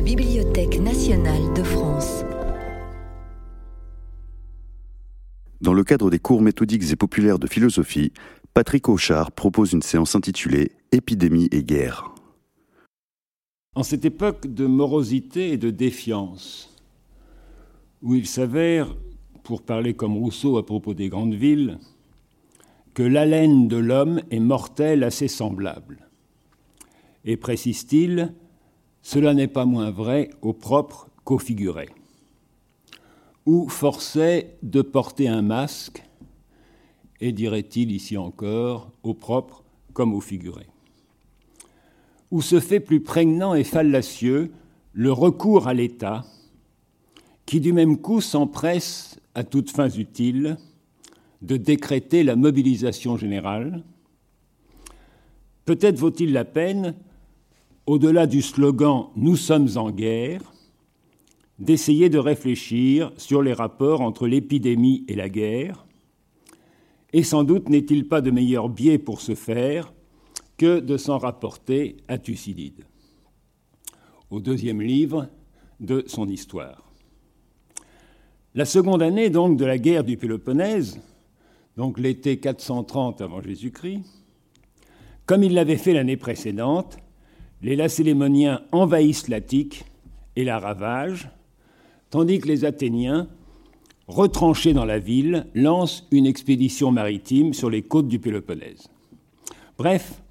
la Bibliothèque nationale de France. Dans le cadre des cours méthodiques et populaires de philosophie, Patrick Auchard propose une séance intitulée Épidémie et guerre. En cette époque de morosité et de défiance, où il s'avère, pour parler comme Rousseau à propos des grandes villes, que l'haleine de l'homme est mortelle assez semblable. Et précise-t-il, cela n'est pas moins vrai au propre qu'au figuré. Ou forçait de porter un masque, et dirait-il ici encore, au propre comme au figuré. Où se fait plus prégnant et fallacieux le recours à l'État, qui du même coup s'empresse, à toutes fins utiles, de décréter la mobilisation générale. Peut-être vaut-il la peine au-delà du slogan Nous sommes en guerre, d'essayer de réfléchir sur les rapports entre l'épidémie et la guerre, et sans doute n'est-il pas de meilleur biais pour ce faire que de s'en rapporter à Thucydide, au deuxième livre de son histoire. La seconde année donc de la guerre du Péloponnèse, donc l'été 430 avant Jésus-Christ, comme il l'avait fait l'année précédente, les Lacélémoniens envahissent l'Attique et la ravagent, tandis que les Athéniens, retranchés dans la ville, lancent une expédition maritime sur les côtes du Péloponnèse. Bref,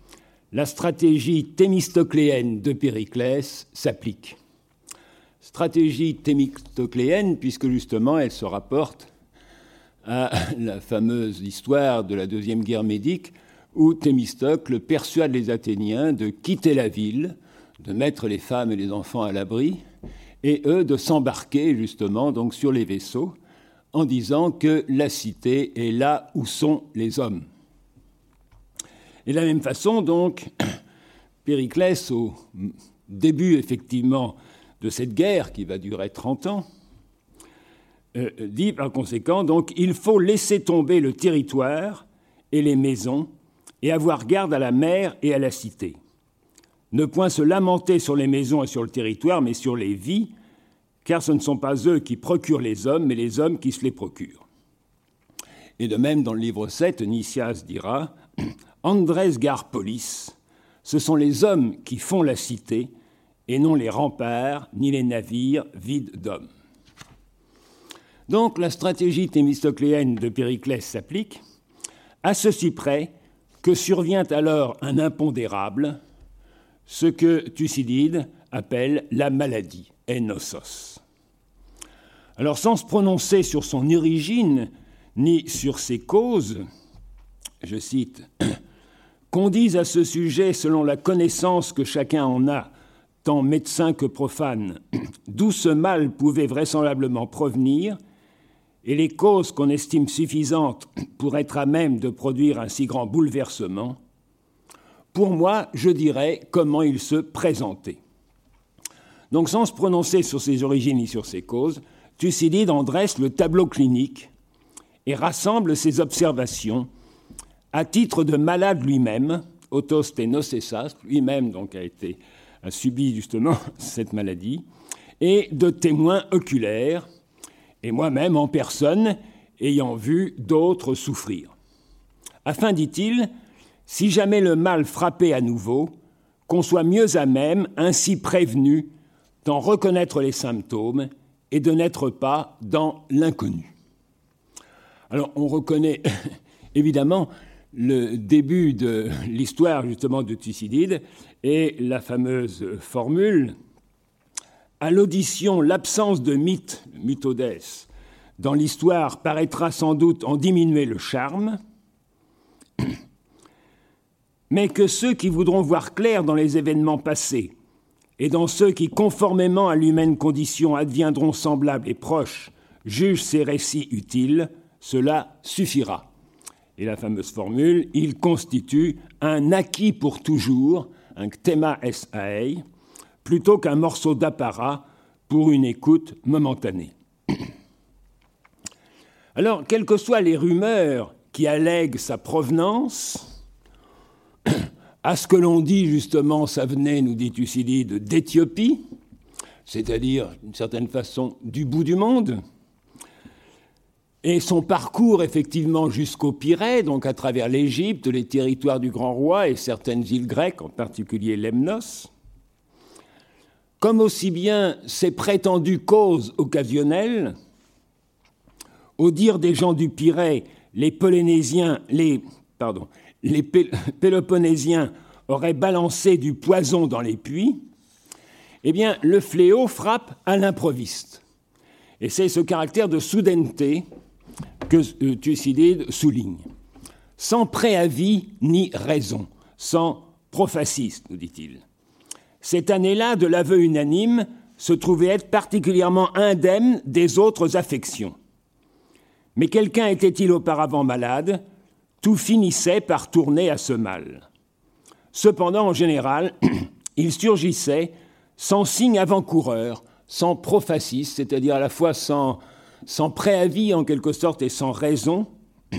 la stratégie thémistocléenne de Périclès s'applique. Stratégie thémistocléenne, puisque justement elle se rapporte à la fameuse histoire de la Deuxième Guerre médique, où Thémistocle persuade les Athéniens de quitter la ville, de mettre les femmes et les enfants à l'abri, et eux de s'embarquer justement donc sur les vaisseaux en disant que la cité est là où sont les hommes. Et de la même façon, donc, Périclès, au début effectivement de cette guerre qui va durer 30 ans, euh, dit par conséquent, donc, il faut laisser tomber le territoire et les maisons et avoir garde à la mer et à la cité. Ne point se lamenter sur les maisons et sur le territoire, mais sur les vies, car ce ne sont pas eux qui procurent les hommes, mais les hommes qui se les procurent. Et de même, dans le livre 7, Nicias dira Andrés Garpolis, ce sont les hommes qui font la cité, et non les remparts ni les navires vides d'hommes. Donc la stratégie thémistocléenne de Périclès s'applique, à ceci près que survient alors un impondérable, ce que Thucydide appelle la maladie, enosos. Alors sans se prononcer sur son origine ni sur ses causes, je cite, Qu'on dise à ce sujet, selon la connaissance que chacun en a, tant médecin que profane, d'où ce mal pouvait vraisemblablement provenir, et les causes qu'on estime suffisantes pour être à même de produire un si grand bouleversement, pour moi, je dirais comment il se présentait. Donc, sans se prononcer sur ses origines ni sur ses causes, Thucydide en dresse le tableau clinique et rassemble ses observations à titre de malade lui-même, autosténocessas, lui-même donc a été a subi justement cette maladie, et de témoins oculaires, et moi-même en personne, ayant vu d'autres souffrir. Afin, dit-il, si jamais le mal frappait à nouveau, qu'on soit mieux à même, ainsi prévenu, d'en reconnaître les symptômes et de n'être pas dans l'inconnu. Alors on reconnaît évidemment le début de l'histoire justement de Thucydide et la fameuse formule à l'audition, l'absence de mythe, mythodès, dans l'histoire paraîtra sans doute en diminuer le charme, mais que ceux qui voudront voir clair dans les événements passés et dans ceux qui, conformément à l'humaine condition, adviendront semblables et proches, jugent ces récits utiles, cela suffira. Et la fameuse formule, il constitue un acquis pour toujours, un thema es aei, plutôt qu'un morceau d'apparat pour une écoute momentanée. Alors, quelles que soient les rumeurs qui allèguent sa provenance, à ce que l'on dit justement, ça venait, nous dit Thucydide, d'Éthiopie, c'est-à-dire d'une certaine façon du bout du monde. Et son parcours, effectivement, jusqu'au Pirée, donc à travers l'Égypte, les territoires du Grand Roi et certaines îles grecques, en particulier Lemnos, comme aussi bien ses prétendues causes occasionnelles, au dire des gens du Pirée, les Polynésiens, auraient balancé du poison dans les puits, eh bien, le fléau frappe à l'improviste. Et c'est ce caractère de soudaineté que euh, Thucydide souligne. Sans préavis ni raison, sans prophasis, nous dit-il. Cette année-là, de l'aveu unanime, se trouvait être particulièrement indemne des autres affections. Mais quelqu'un était-il auparavant malade? Tout finissait par tourner à ce mal. Cependant, en général, il surgissait sans signe avant-coureur, sans prophasis, c'est-à-dire à la fois sans, sans préavis en quelque sorte et sans raison,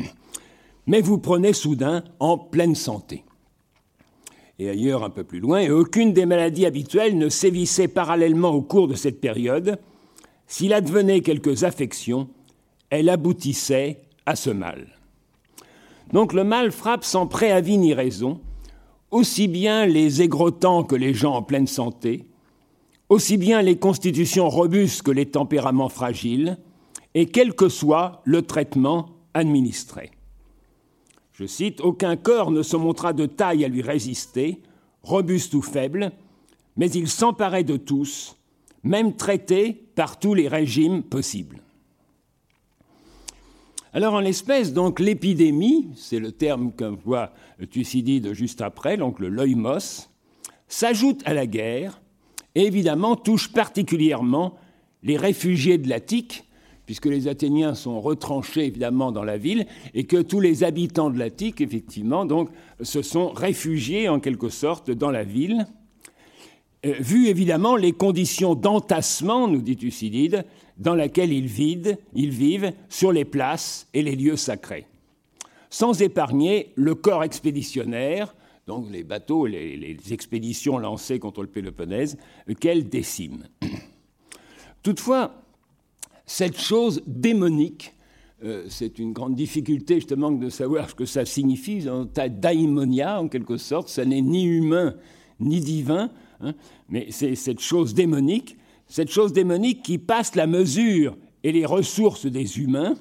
mais vous prenez soudain en pleine santé. Et ailleurs, un peu plus loin, et aucune des maladies habituelles ne sévissait parallèlement au cours de cette période. S'il advenait quelques affections, elle aboutissait à ce mal. Donc le mal frappe sans préavis ni raison, aussi bien les aigrotants que les gens en pleine santé, aussi bien les constitutions robustes que les tempéraments fragiles, et quel que soit le traitement administré. Je cite, Aucun corps ne se montra de taille à lui résister, robuste ou faible, mais il s'emparait de tous, même traité par tous les régimes possibles. Alors en l'espèce, donc l'épidémie, c'est le terme que voit Thucydide juste après, donc le loïmos, s'ajoute à la guerre et évidemment touche particulièrement les réfugiés de l'Attique, puisque les Athéniens sont retranchés évidemment dans la ville et que tous les habitants de l'Attique, effectivement, donc, se sont réfugiés en quelque sorte dans la ville. Euh, vu évidemment les conditions d'entassement, nous dit Thucydide, dans lesquelles ils vivent, ils vivent sur les places et les lieux sacrés, sans épargner le corps expéditionnaire, donc les bateaux, les, les expéditions lancées contre le Péloponnèse, qu'elles déciment. Toutefois, cette chose démonique, euh, c'est une grande difficulté justement de savoir ce que ça signifie, un tas daimonia en quelque sorte, ça n'est ni humain ni divin, hein, mais c'est cette chose démonique, cette chose démonique qui passe la mesure et les ressources des humains,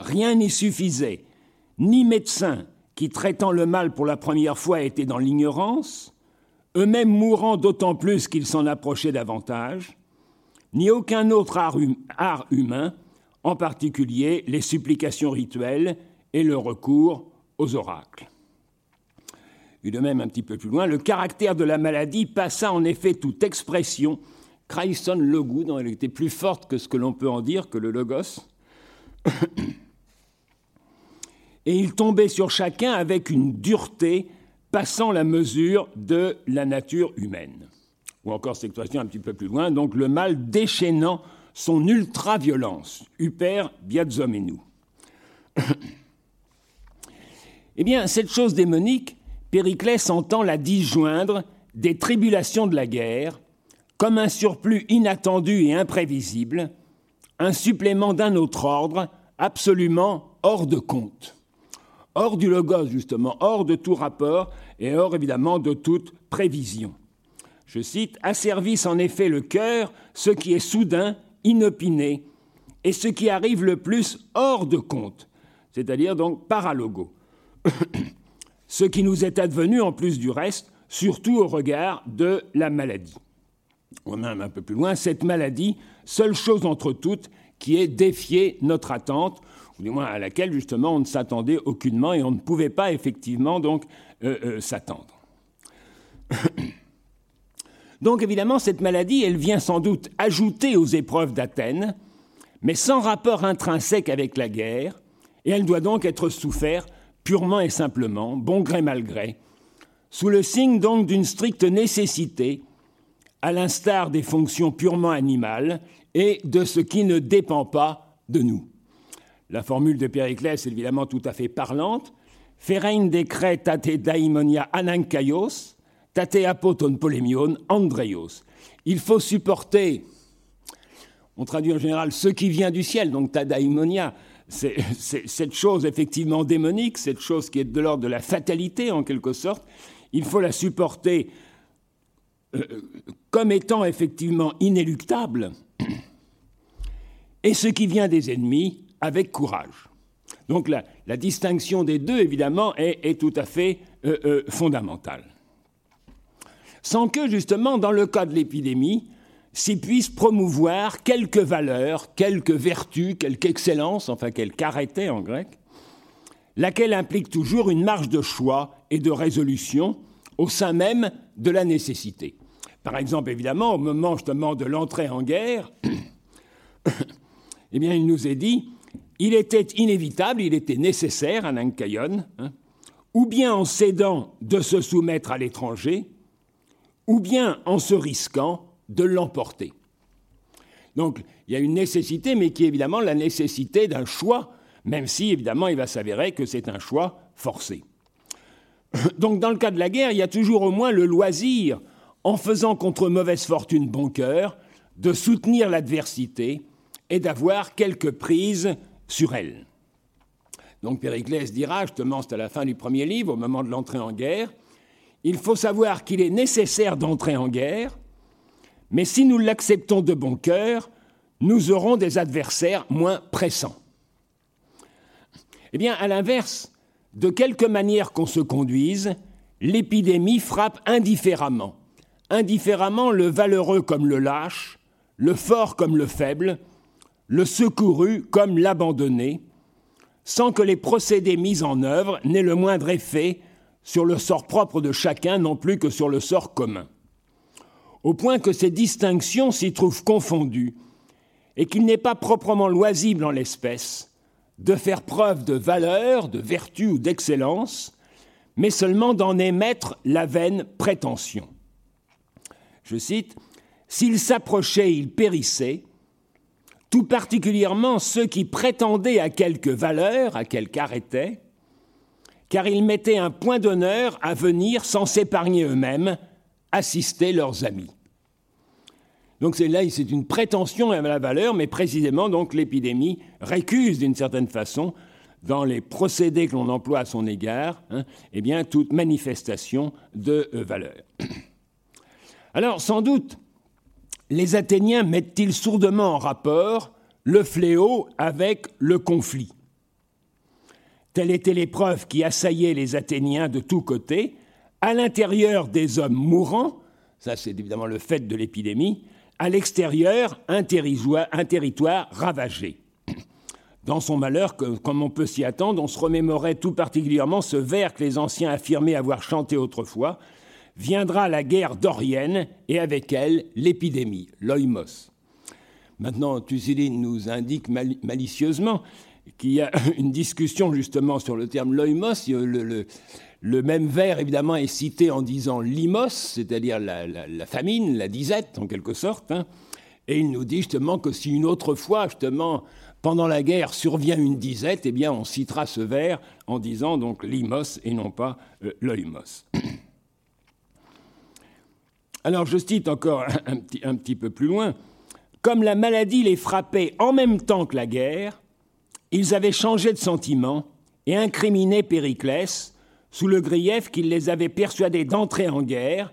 rien n'y suffisait, ni médecins qui, traitant le mal pour la première fois, étaient dans l'ignorance, eux-mêmes mourant d'autant plus qu'ils s'en approchaient davantage, ni aucun autre art, hum-, art, humain, en particulier les supplications rituelles et le recours aux oracles. Et de même, un petit peu plus loin, le caractère de la maladie passa en effet toute expression. Craison logou, dont elle était plus forte que ce que l'on peut en dire, que le logos. Et il tombait sur chacun avec une dureté passant la mesure de la nature humaine. Ou encore cette expression un petit peu plus loin, donc le mal déchaînant son ultra-violence, Huper biazomenu. eh bien, cette chose démonique, Périclès entend la disjoindre des tribulations de la guerre comme un surplus inattendu et imprévisible, un supplément d'un autre ordre, absolument hors de compte. Hors du logos, justement, hors de tout rapport et hors évidemment de toute prévision. Je cite Asservisse en effet le cœur ce qui est soudain, inopiné, et ce qui arrive le plus hors de compte, c'est-à-dire donc paralogo. ce qui nous est advenu en plus du reste, surtout au regard de la maladie. Ou même un peu plus loin, cette maladie, seule chose entre toutes qui ait défié notre attente, ou du moins à laquelle justement on ne s'attendait aucunement et on ne pouvait pas effectivement donc euh, euh, s'attendre. donc évidemment, cette maladie, elle vient sans doute ajouter aux épreuves d'Athènes, mais sans rapport intrinsèque avec la guerre, et elle doit donc être soufferte purement et simplement, bon gré mal gré, sous le signe donc d'une stricte nécessité, à l'instar des fonctions purement animales et de ce qui ne dépend pas de nous. La formule de Périclès est évidemment tout à fait parlante. Ferein daimonia anankaios, tate apoton polemion andreios. il faut supporter, on traduit en général ce qui vient du ciel, donc tadaimonia, c'est cette chose effectivement démonique, cette chose qui est de l'ordre de la fatalité en quelque sorte, il faut la supporter euh, comme étant effectivement inéluctable, et ce qui vient des ennemis avec courage. Donc la, distinction des deux, évidemment, est, tout à fait euh, euh, fondamentale. Sans que, justement, dans le cas de l'épidémie, s'y puisse promouvoir quelques valeurs, quelques vertus, quelque excellence, enfin quelque carité en grec, laquelle implique toujours une marge de choix et de résolution au sein même de la nécessité. Par exemple, évidemment, au moment justement de l'entrée en guerre, eh bien, il nous est dit, il était inévitable, il était nécessaire, un Ankayon, hein, ou bien en cédant de se soumettre à l'étranger, ou bien en se risquant de l'emporter. Donc, il y a une nécessité, mais qui est évidemment la nécessité d'un choix, même si, évidemment, il va s'avérer que c'est un choix forcé. Donc, dans le cas de la guerre, il y a toujours au moins le loisir en faisant contre mauvaise fortune bon cœur, de soutenir l'adversité et d'avoir quelques prises sur elle. Donc Périclès dira, justement, c'est à la fin du premier livre, au moment de l'entrée en guerre, il faut savoir qu'il est nécessaire d'entrer en guerre, mais si nous l'acceptons de bon cœur, nous aurons des adversaires moins pressants. Eh bien, à l'inverse, de quelque manière qu'on se conduise, l'épidémie frappe indifféremment indifféremment le valeureux comme le lâche, le fort comme le faible, le secouru comme l'abandonné, sans que les procédés mis en œuvre n'aient le moindre effet sur le sort propre de chacun non plus que sur le sort commun. Au point que ces distinctions s'y trouvent confondues et qu'il n'est pas proprement loisible en l'espèce de faire preuve de valeur, de vertu ou d'excellence, mais seulement d'en émettre la vaine prétention. Je cite, S'ils s'approchaient, ils périssaient, tout particulièrement ceux qui prétendaient à quelque valeur, à quelque arrêté, car ils mettaient un point d'honneur à venir, sans s'épargner eux-mêmes, assister leurs amis. Donc c'est là, c'est une prétention à la valeur, mais précisément donc l'épidémie récuse d'une certaine façon dans les procédés que l'on emploie à son égard, hein, eh bien toute manifestation de euh, valeur. Alors, sans doute, les Athéniens mettent-ils sourdement en rapport le fléau avec le conflit? Telle était l'épreuve qui assaillait les Athéniens de tous côtés, à l'intérieur des hommes mourants, ça c'est évidemment le fait de l'épidémie, à l'extérieur un territoire, ravagé. Dans son malheur, comme on peut s'y attendre, on se remémorait tout particulièrement ce vers que les anciens affirmaient avoir chanté autrefois, viendra la guerre dorienne et avec elle l'épidémie, l'oïmos. Maintenant, Thucydide nous indique malicieusement qu'il y a une discussion justement sur le terme loïmos. Le, même vers, évidemment, est cité en disant limos, c'est-à-dire la, famine, la disette, en quelque sorte. Hein. Et il nous dit justement que si une autre fois, justement, pendant la guerre survient une disette, eh bien, on citera ce vers en disant donc limos et non pas euh. Alors je cite encore un petit, peu plus loin. Comme la maladie les frappait en même temps que la guerre, ils avaient changé de sentiment et incriminé Périclès sous le grief qu'il les avait persuadés d'entrer en guerre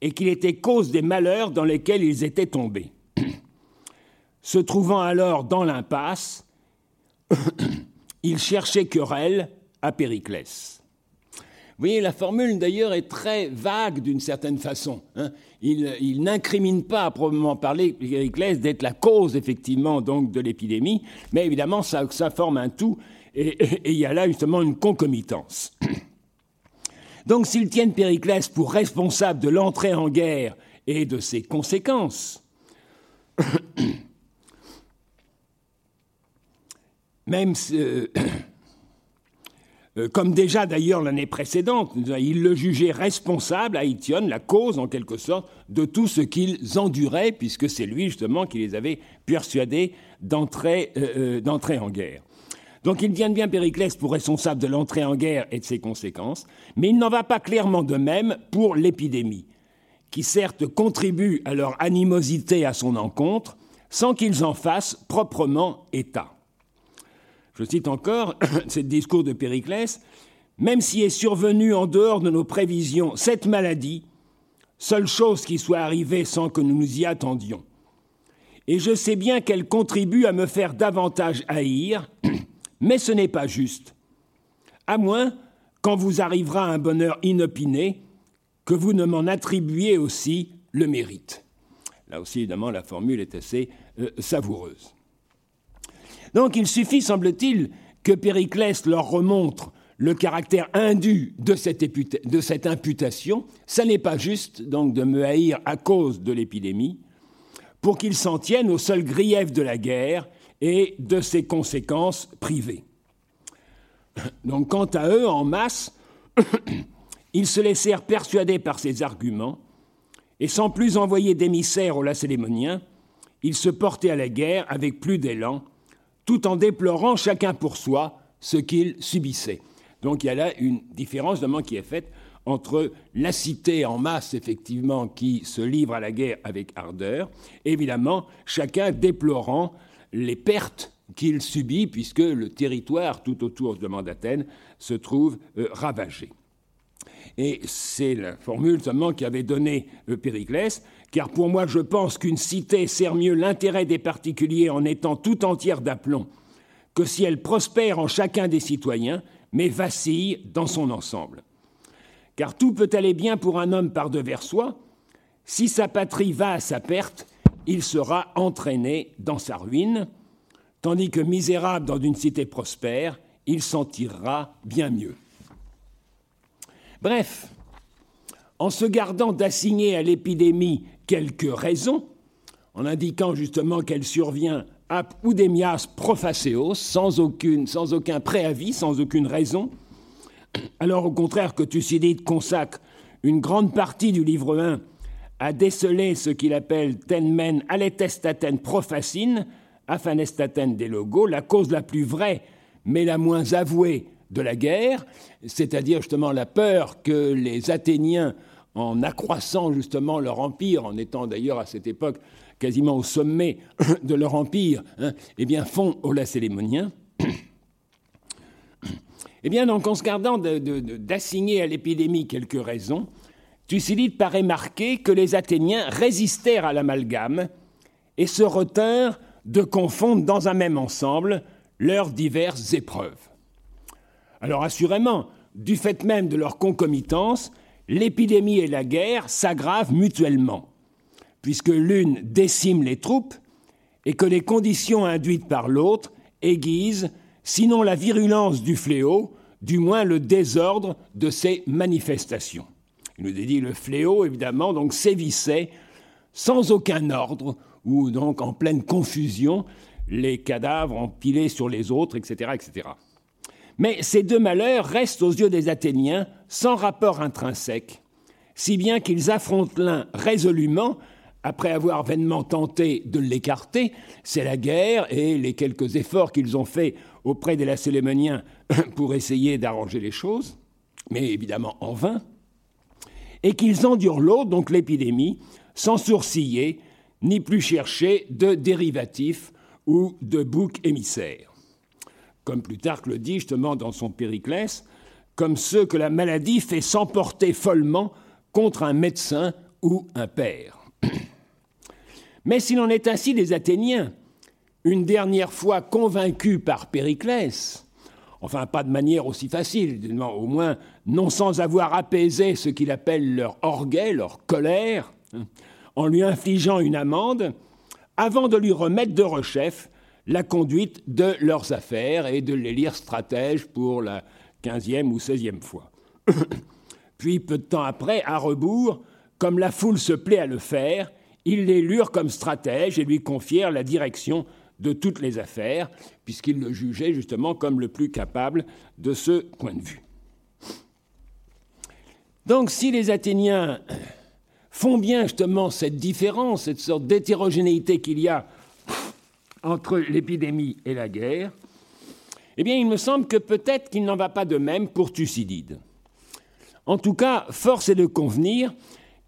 et qu'il était cause des malheurs dans lesquels ils étaient tombés. Se trouvant alors dans l'impasse, ils cherchaient querelle à Périclès. Vous voyez, la formule d'ailleurs est très vague d'une certaine façon. Hein. Il, n'incrimine pas à probablement parler Périclès d'être la cause effectivement donc de l'épidémie, mais évidemment ça, forme un tout et, il y a là justement une concomitance. Donc s'ils tiennent Périclès pour responsable de l'entrée en guerre et de ses conséquences, même euh, comme déjà d'ailleurs l'année précédente, il le jugeait responsable à Ition, la cause en quelque sorte de tout ce qu'ils enduraient, puisque c'est lui justement qui les avait persuadés d'entrer euh, euh, en guerre. Donc il vient bien Périclès pour responsable de l'entrée en guerre et de ses conséquences, mais il n'en va pas clairement de même pour l'épidémie, qui certes contribuent à leur animosité à son encontre, sans qu'ils en fassent proprement état. Je cite encore ce discours de Périclès, même si est survenue en dehors de nos prévisions cette maladie, seule chose qui soit arrivée sans que nous nous y attendions. Et je sais bien qu'elle contribue à me faire davantage haïr, mais ce n'est pas juste. À moins, quand vous arrivera un bonheur inopiné, que vous ne m'en attribuiez aussi le mérite. Là aussi, évidemment, la formule est assez euh, savoureuse. Donc il suffit, semble-t-il, que Périclès leur remontre le caractère indu de cette, imputation. Ça n'est pas juste, donc, de me haïr à cause de l'épidémie, pour qu'ils s'en tiennent au seul grief de la guerre et de ses conséquences privées. Donc, quant à eux, en masse, ils se laissèrent persuader par ces arguments, et sans plus envoyer d'émissaires aux Lacélémoniens, ils se portaient à la guerre avec plus d'élan, tout en déplorant chacun pour soi ce qu'ils subissaient. Donc il y a là une différence qui est faite entre la cité en masse, effectivement, qui se livre à la guerre avec ardeur, évidemment, chacun déplorant les pertes qu'il subit, puisque le territoire tout autour de d'Athènes se trouve euh, ravagé. Et c'est la formule seulement qu'avait donnée euh, Périclès, car pour moi je pense qu'une cité sert mieux l'intérêt des particuliers en étant tout entière d'aplomb que si elle prospère en chacun des citoyens, mais vacille dans son ensemble. Car tout peut aller bien pour un homme par devers soi, si sa patrie va à sa perte, il sera entraîné dans sa ruine, tandis que misérable dans une cité prospère, il s'en tirera bien mieux. Bref, en se gardant d'assigner à l'épidémie quelques raisons, en indiquant justement qu'elle survient ap udemias prophaseos, sans, aucune, sans aucun préavis, sans aucune raison, alors au contraire que Thucydide consacre une grande partie du livre 1 à déceler ce qu'il appelle tenmen aletestaten prophacine, afanestaten des logos, la cause la plus vraie mais la moins avouée de la guerre, c'est-à-dire justement la peur que les Athéniens, en accroissant justement leur empire, en étant d'ailleurs à cette époque quasiment au sommet de leur empire, hein, eh bien font aux Lacélémoniens. Eh bien, en se d'assigner à l'épidémie quelques raisons, Thucydide paraît marquer que les Athéniens résistèrent à l'amalgame et se retinrent de confondre dans un même ensemble leurs diverses épreuves. Alors, assurément, du fait même de leur concomitance, l'épidémie et la guerre s'aggravent mutuellement puisque l'une décime les troupes et que les conditions induites par l'autre aiguisent, sinon la virulence du fléau, du moins le désordre de ses manifestations. Il nous est dit le fléau, évidemment, donc sévissait sans aucun ordre, ou donc en pleine confusion, les cadavres empilés sur les autres, etc., etc. Mais ces deux malheurs restent aux yeux des Athéniens sans rapport intrinsèque, si bien qu'ils affrontent l'un résolument après avoir vainement tenté de l'écarter, c'est la guerre et les quelques efforts qu'ils ont faits auprès des Lacélémoniens pour essayer d'arranger les choses, mais évidemment en vain, et qu'ils endurent l'autre, donc l'épidémie, sans sourciller, ni plus chercher de dérivatifs ou de boucs émissaires. Comme Plutarque le dit justement dans son Périclès, comme ceux que la maladie fait s'emporter follement contre un médecin ou un père. Mais s'il en est ainsi des Athéniens, une dernière fois convaincus par Périclès, enfin pas de manière aussi facile, au moins non sans avoir apaisé ce qu'il appelle leur orgueil, leur colère, hein, en lui infligeant une amende, avant de lui remettre de rechef la conduite de leurs affaires et de les lire stratèges pour la quinzième ou seizième fois. Puis, peu de temps après, à rebours, comme la foule se plaît à le faire, ils l'élurent comme stratège et lui confièrent la direction de toutes les affaires, puisqu'ils le jugeaient justement comme le plus capable de ce point de vue. Donc si les Athéniens font bien justement cette différence, cette sorte d'hétérogénéité qu'il y a entre l'épidémie et la guerre, eh bien il me semble que peut-être qu'il n'en va pas de même pour Thucydide. En tout cas, force est de convenir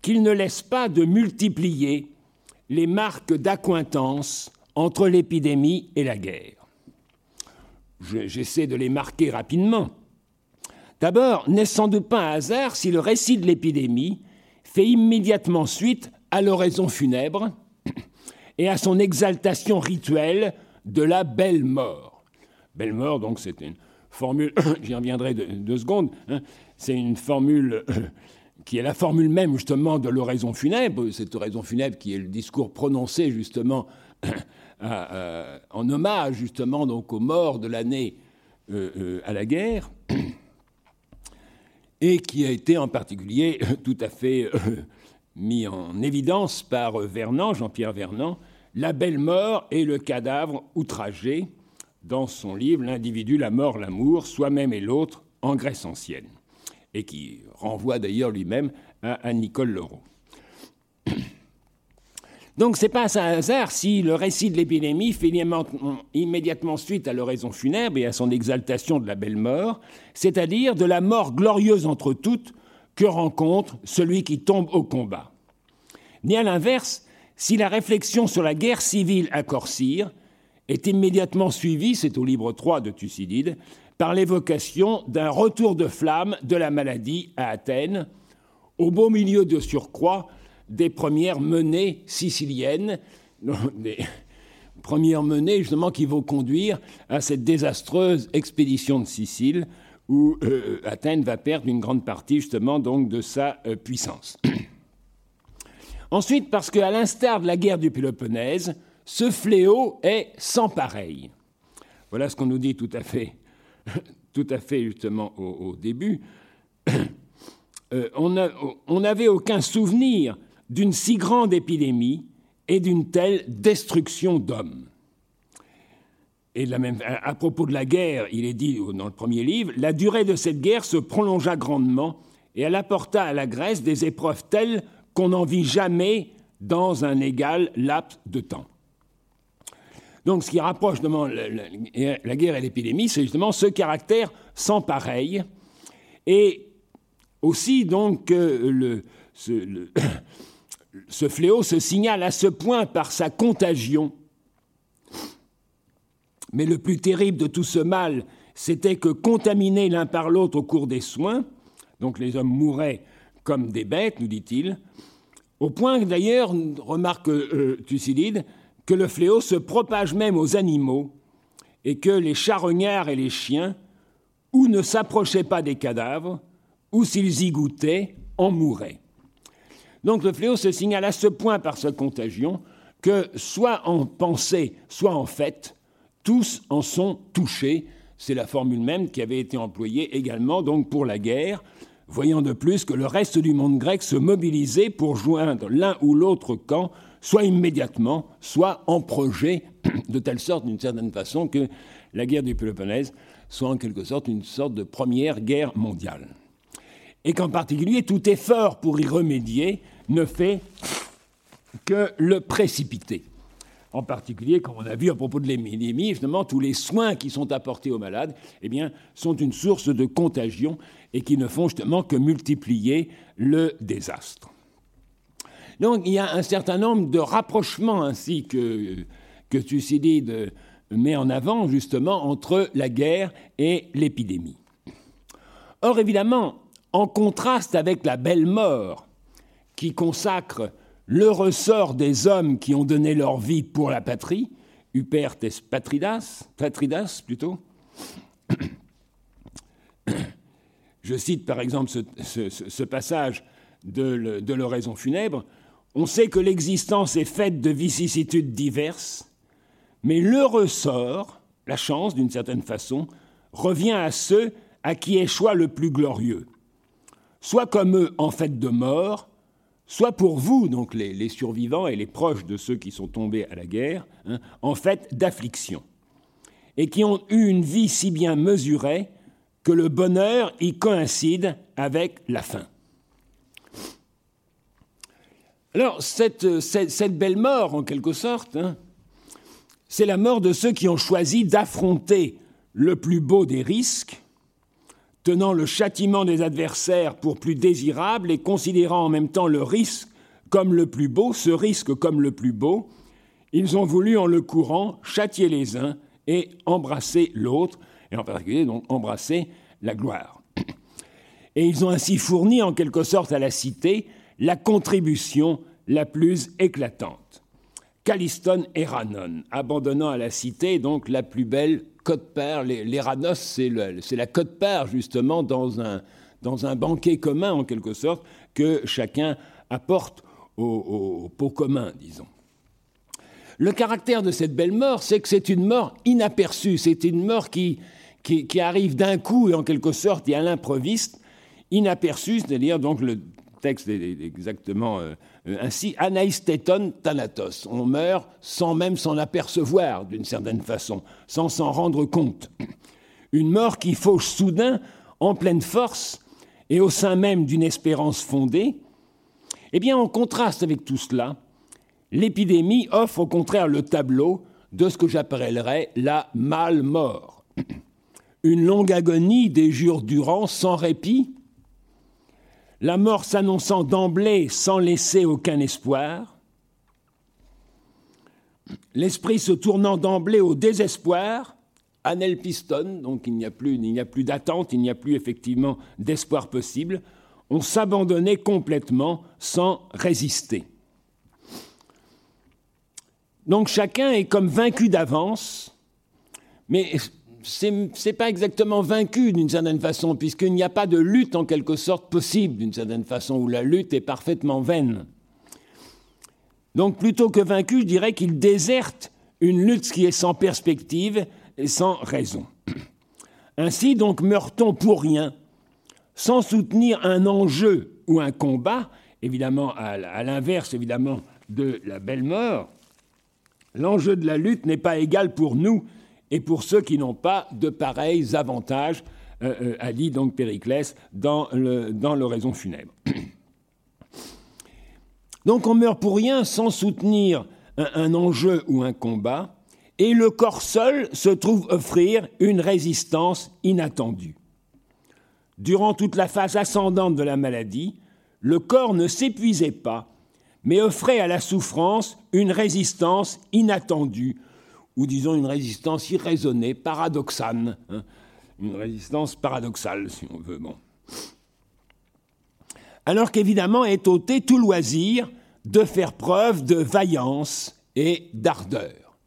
qu'il ne laisse pas de multiplier les marques d'accointance entre l'épidémie et la guerre. J'essaie de les marquer rapidement. D'abord, n'est-ce sans doute pas un hasard si le récit de l'épidémie fait immédiatement suite à l'oraison funèbre et à son exaltation rituelle de la belle mort? Belle mort, donc, c'est une formule, j'y reviendrai deux, secondes, hein, c'est une formule qui est la formule même justement de l'oraison funèbre, cette oraison funèbre qui est le discours prononcé justement en hommage justement donc aux morts de l'année euh, euh, à la guerre, et qui a été en particulier tout à fait euh, mis en évidence par Vernant, Jean-Pierre Vernant, la belle mort et le cadavre outragé dans son livre L'individu, la mort, l'amour, soi-même et l'autre en Grèce ancienne et qui renvoie d'ailleurs lui-même à, Nicole Leroux. Donc c'est pas un hasard si le récit de l'épidémie fait immédiatement suite à l'oraison funèbre et à son exaltation de la belle mort, c'est-à-dire de la mort glorieuse entre toutes que rencontre celui qui tombe au combat. Ni à l'inverse, si la réflexion sur la guerre civile à Corcyre est immédiatement suivie, c'est au livre 3 de Thucydide, par l'évocation d'un retour de flamme de la maladie à Athènes, au beau milieu de surcroît des premières menées siciliennes, des premières menées justement qui vont conduire à cette désastreuse expédition de Sicile où euh, Athènes va perdre une grande partie justement donc de sa euh, puissance. Ensuite, parce qu'à l'instar de la guerre du Péloponnèse, ce fléau est sans pareil. Voilà ce qu'on nous dit tout à fait tout à fait justement au, début, euh, on n'avait aucun souvenir d'une si grande épidémie et d'une telle destruction d'hommes. Et à, propos de la guerre, il est dit dans le premier livre, la durée de cette guerre se prolongea grandement et elle apporta à la Grèce des épreuves telles qu'on n'en vit jamais dans un égal laps de temps. Donc ce qui rapproche la, guerre et l'épidémie, c'est justement ce caractère sans pareil. Et aussi donc ce fléau se signale à ce point par sa contagion. Mais le plus terrible de tout ce mal, c'était que contaminés l'un par l'autre au cours des soins, donc les hommes mouraient comme des bêtes, nous dit-il, au point d'ailleurs, remarque euh, Thucydide, que le fléau se propage même aux animaux et que les charognards et les chiens, ou ne s'approchaient pas des cadavres, ou s'ils y goûtaient, en mouraient. Donc le fléau se signale à ce point par sa contagion que, soit en pensée, soit en fait, tous en sont touchés. C'est la formule même qui avait été employée également donc pour la guerre, voyant de plus que le reste du monde grec se mobilisait pour joindre l'un ou l'autre camp soit immédiatement, soit en projet, de telle sorte, d'une certaine façon, que la guerre du Péloponnèse soit en quelque sorte une sorte de première guerre mondiale. Et qu'en particulier, tout effort pour y remédier ne fait que le précipiter. En particulier, comme on a vu à propos de l'épidémie, justement, tous les soins qui sont apportés aux malades eh sont une source de contagion et qui ne font justement que multiplier le désastre. Donc il y a un certain nombre de rapprochements ainsi que, que Thucydide met en avant justement entre la guerre et l'épidémie. Or évidemment, en contraste avec la belle mort qui consacre le ressort des hommes qui ont donné leur vie pour la patrie, Upertes patridas, patridas plutôt. Je cite par exemple ce, passage de l'oraison funèbre. On sait que l'existence est faite de vicissitudes diverses, mais le ressort, la chance d'une certaine façon, revient à ceux à qui échoit le plus glorieux, soit comme eux en fait de mort, soit pour vous, donc les, survivants et les proches de ceux qui sont tombés à la guerre, hein, en fait d'affliction, et qui ont eu une vie si bien mesurée que le bonheur y coïncide avec la fin. Alors, cette, belle mort, en quelque sorte, hein, c'est la mort de ceux qui ont choisi d'affronter le plus beau des risques, tenant le châtiment des adversaires pour plus désirable et considérant en même temps le risque comme le plus beau, ce risque comme le plus beau, ils ont voulu en le courant châtier les uns et embrasser l'autre, et en particulier donc embrasser la gloire. Et ils ont ainsi fourni en quelque sorte à la cité la contribution la plus éclatante. Caliston et Ranon, abandonnant à la cité donc la plus belle cote-part. Les, Ranos, c'est la cote-part justement dans un, dans un banquet commun en quelque sorte que chacun apporte au, pot commun, disons. Le caractère de cette belle mort, c'est que c'est une mort inaperçue, c'est une mort qui, qui, qui arrive d'un coup et en quelque sorte et à l'improviste, inaperçue, c'est-à-dire donc le texte est exactement euh, ainsi, anaïstéton thanatos. On meurt sans même s'en apercevoir, d'une certaine façon, sans s'en rendre compte. Une mort qui fauche soudain, en pleine force, et au sein même d'une espérance fondée. Eh bien, en contraste avec tout cela, l'épidémie offre au contraire le tableau de ce que j'appellerais la mal-mort. Une longue agonie des jours durant, sans répit, la mort s'annonçant d'emblée sans laisser aucun espoir, l'esprit se tournant d'emblée au désespoir, Anel Piston, donc il n'y a plus, plus d'attente, il n'y a plus effectivement d'espoir possible, on s'abandonnait complètement sans résister. Donc chacun est comme vaincu d'avance, mais c'est pas exactement vaincu d'une certaine façon, puisqu'il n'y a pas de lutte en quelque sorte possible d'une certaine façon, où la lutte est parfaitement vaine. Donc plutôt que vaincu, je dirais qu'il déserte une lutte qui est sans perspective et sans raison. Ainsi donc meurt-on pour rien, sans soutenir un enjeu ou un combat, évidemment à l'inverse évidemment de la belle mort. L'enjeu de la lutte n'est pas égal pour nous et pour ceux qui n'ont pas de pareils avantages, euh, euh, a dit donc Périclès dans l'oraison funèbre. Donc on meurt pour rien sans soutenir un, enjeu ou un combat, et le corps seul se trouve offrir une résistance inattendue. Durant toute la phase ascendante de la maladie, le corps ne s'épuisait pas, mais offrait à la souffrance une résistance inattendue ou disons une résistance irraisonnée, paradoxale, hein. une résistance paradoxale, si on veut. Bon. Alors qu'évidemment est ôté tout loisir de faire preuve de vaillance et d'ardeur.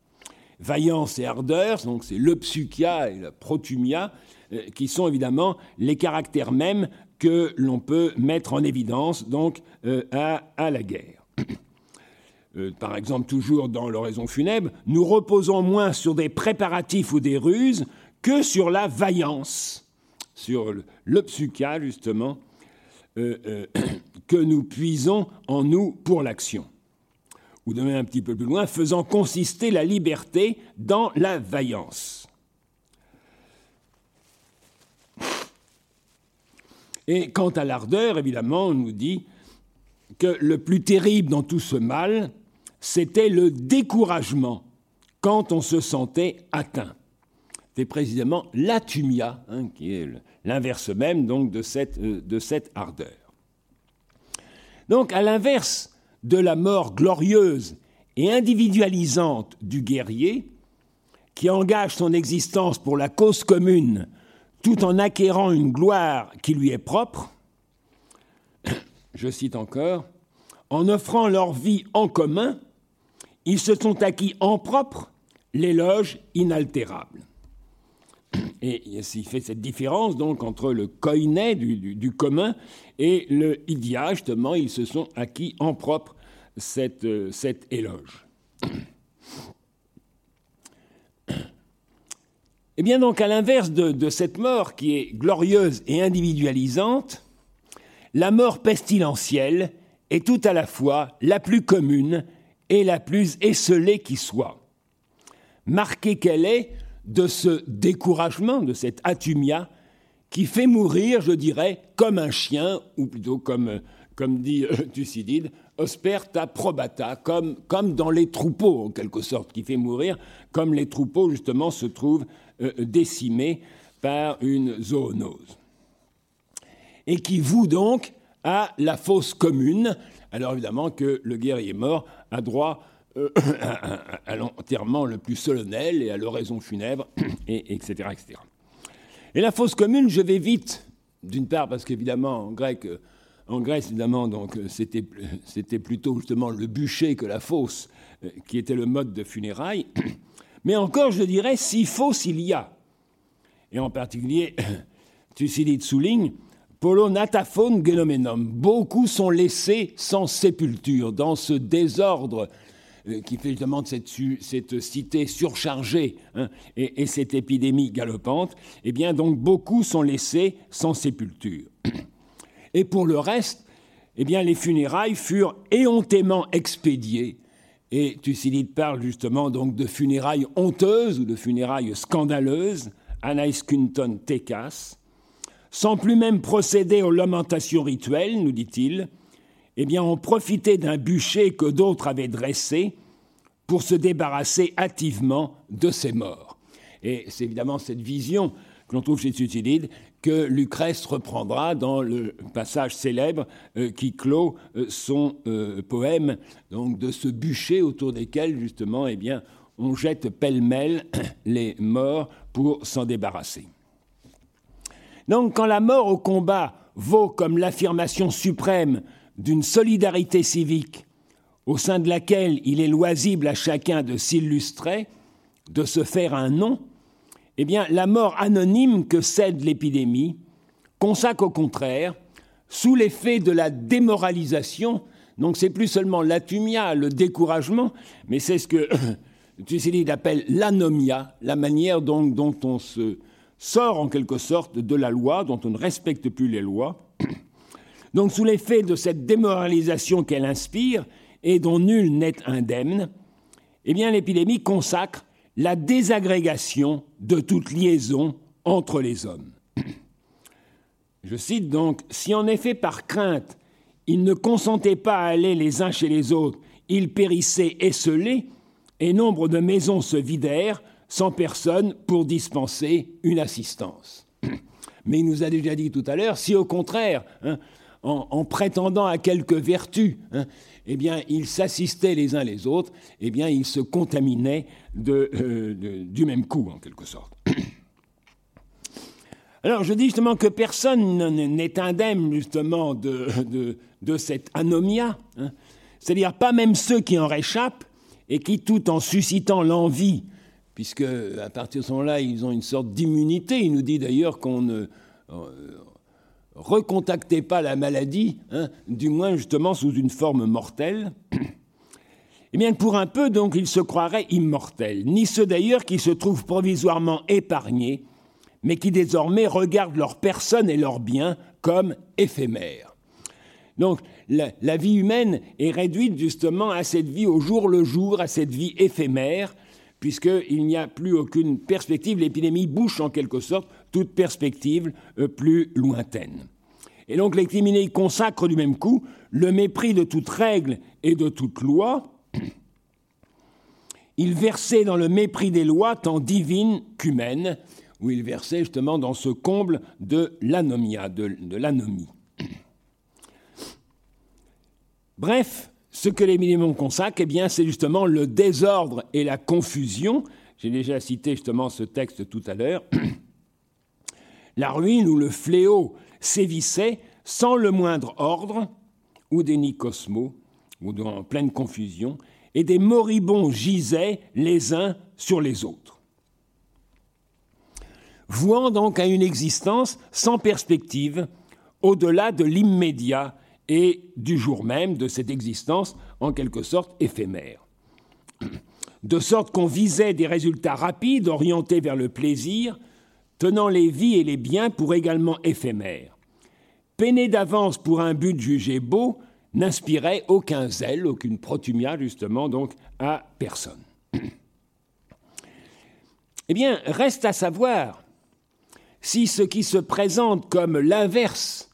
Vaillance et ardeur, donc c'est le psychia et la protumia, euh, qui sont évidemment les caractères mêmes que l'on peut mettre en évidence donc euh, à la guerre. Euh, par exemple toujours dans l'oraison funèbre, nous reposons moins sur des préparatifs ou des ruses que sur la vaillance, sur le psycha justement, euh, euh, que nous puisons en nous pour l'action. Ou de même un petit peu plus loin, faisant consister la liberté dans la vaillance. Et quant à l'ardeur, évidemment, on nous dit que le plus terrible dans tout ce mal, c'était le découragement quand on se sentait atteint. C'est précisément l'atumia, hein, qui est l'inverse même donc de cette, euh, de cette ardeur. Donc, à l'inverse de la mort glorieuse et individualisante du guerrier, qui engage son existence pour la cause commune tout en acquérant une gloire qui lui est propre, je cite encore, en offrant leur vie en commun, ils se sont acquis en propre l'éloge inaltérable. Et il fait cette différence donc entre le koiné du, commun et le idia, justement, ils se sont acquis en propre cette, euh, cet éloge. Eh bien donc, à l'inverse de, cette mort qui est glorieuse et individualisante, la mort pestilentielle est tout à la fois la plus commune et la plus esselée qui soit. Marquée qu'elle est de ce découragement, de cette atumia, qui fait mourir, je dirais, comme un chien, ou plutôt comme, dit euh, Thucydide, osperta probata, comme, comme dans les troupeaux, en quelque sorte, qui fait mourir, comme les troupeaux, justement, se trouvent euh, décimés par une zoonose. et qui voue donc à la fosse commune, alors évidemment que le guerrier mort a droit euh, à, l'enterrement le plus solennel et à l'oraison funèbre, et, etc., etc. Et la fosse commune, je vais vite, d'une part parce qu'évidemment en grec, euh, en Grèce évidemment, donc euh, c'était, c'était plutôt justement le bûcher que la fosse qui était le mode de funérailles, mais encore je dirais si fosse il y a, et en particulier Thucydide souligne Polo nataphone genomenum. Beaucoup sont laissés sans sépulture dans ce désordre euh, qui fait justement cette, cité surchargée hein, et, cette épidémie galopante. Eh bien, donc, beaucoup sont laissés sans sépulture. Et pour le reste, eh bien, les funérailles furent éhontément expédiées. Et Thucydide parle justement donc de funérailles honteuses ou de funérailles scandaleuses, Anais Kunton Tekas, sans plus même procéder aux lamentations rituelles, nous dit-il, eh bien, on profitait d'un bûcher que d'autres avaient dressé pour se débarrasser hâtivement de ses morts. Et c'est évidemment cette vision que l'on trouve chez Thucydide que Lucrèce reprendra dans le passage célèbre euh, qui clôt euh, son euh, poème, donc de ce bûcher autour desquels justement, eh bien, on jette pêle-mêle les morts pour s'en débarrasser. Donc quand la mort au combat vaut comme l'affirmation suprême d'une solidarité civique au sein de laquelle il est loisible à chacun de s'illustrer, de se faire un nom, eh bien la mort anonyme que cède l'épidémie consacre au contraire, sous l'effet de la démoralisation, donc c'est plus seulement l'atumia, le découragement, mais c'est ce que Thucydide appelle l'anomia, la manière dont on se sort en quelque sorte de la loi, dont on ne respecte plus les lois. Donc sous l'effet de cette démoralisation qu'elle inspire et dont nul n'est indemne, eh bien l'épidémie consacre la désagrégation de toute liaison entre les hommes. Je cite donc, si en effet par crainte ils ne consentaient pas à aller les uns chez les autres, ils périssaient esselés, et nombre de maisons se vidèrent, sans personne pour dispenser une assistance. Mais il nous a déjà dit tout à l'heure, si au contraire, hein, en, prétendant à quelques vertus, hein, eh bien, ils s'assistaient les uns les autres, eh bien, ils se contaminaient euh, du même coup, en quelque sorte. Alors, je dis justement que personne n'est indemne, justement, de, cette anomia, hein. c'est-à-dire pas même ceux qui en réchappent et qui, tout en suscitant l'envie puisque à partir de ce moment-là, ils ont une sorte d'immunité. Il nous dit d'ailleurs qu'on ne euh, recontactait pas la maladie, hein, du moins justement sous une forme mortelle. Eh bien, pour un peu, donc, ils se croiraient immortels, ni ceux d'ailleurs qui se trouvent provisoirement épargnés, mais qui désormais regardent leur personne et leurs biens comme éphémères. Donc, la, la, vie humaine est réduite justement à cette vie au jour le jour, à cette vie éphémère, puisqu'il n'y a plus aucune perspective. L'épidémie bouche en quelque sorte toute perspective euh, plus lointaine. Et donc l'épidémie consacre du même coup le mépris de toute règle et de toute loi. Il versait dans le mépris des lois tant divines qu'humaines, où il versait justement dans ce comble de l'anomia, de l'anomie. Bref, ce que les minimums consacrent, eh bien, c'est justement le désordre et la confusion. J'ai déjà cité justement ce texte tout à l'heure. La ruine ou le fléau sévissait sans le moindre ordre, ou des nicosmos, ou en pleine confusion, et des moribonds gisaient les uns sur les autres. Vouant donc à une existence sans perspective, au-delà de l'immédiat et du jour même de cette existence en quelque sorte éphémère. De sorte qu'on visait des résultats rapides orientés vers le plaisir, tenant les vies et les biens pour également éphémères. Peiner d'avance pour un but jugé beau n'inspirait aucun zèle, aucune protumia justement donc à personne. Eh bien, reste à savoir si ce qui se présente comme l'inverse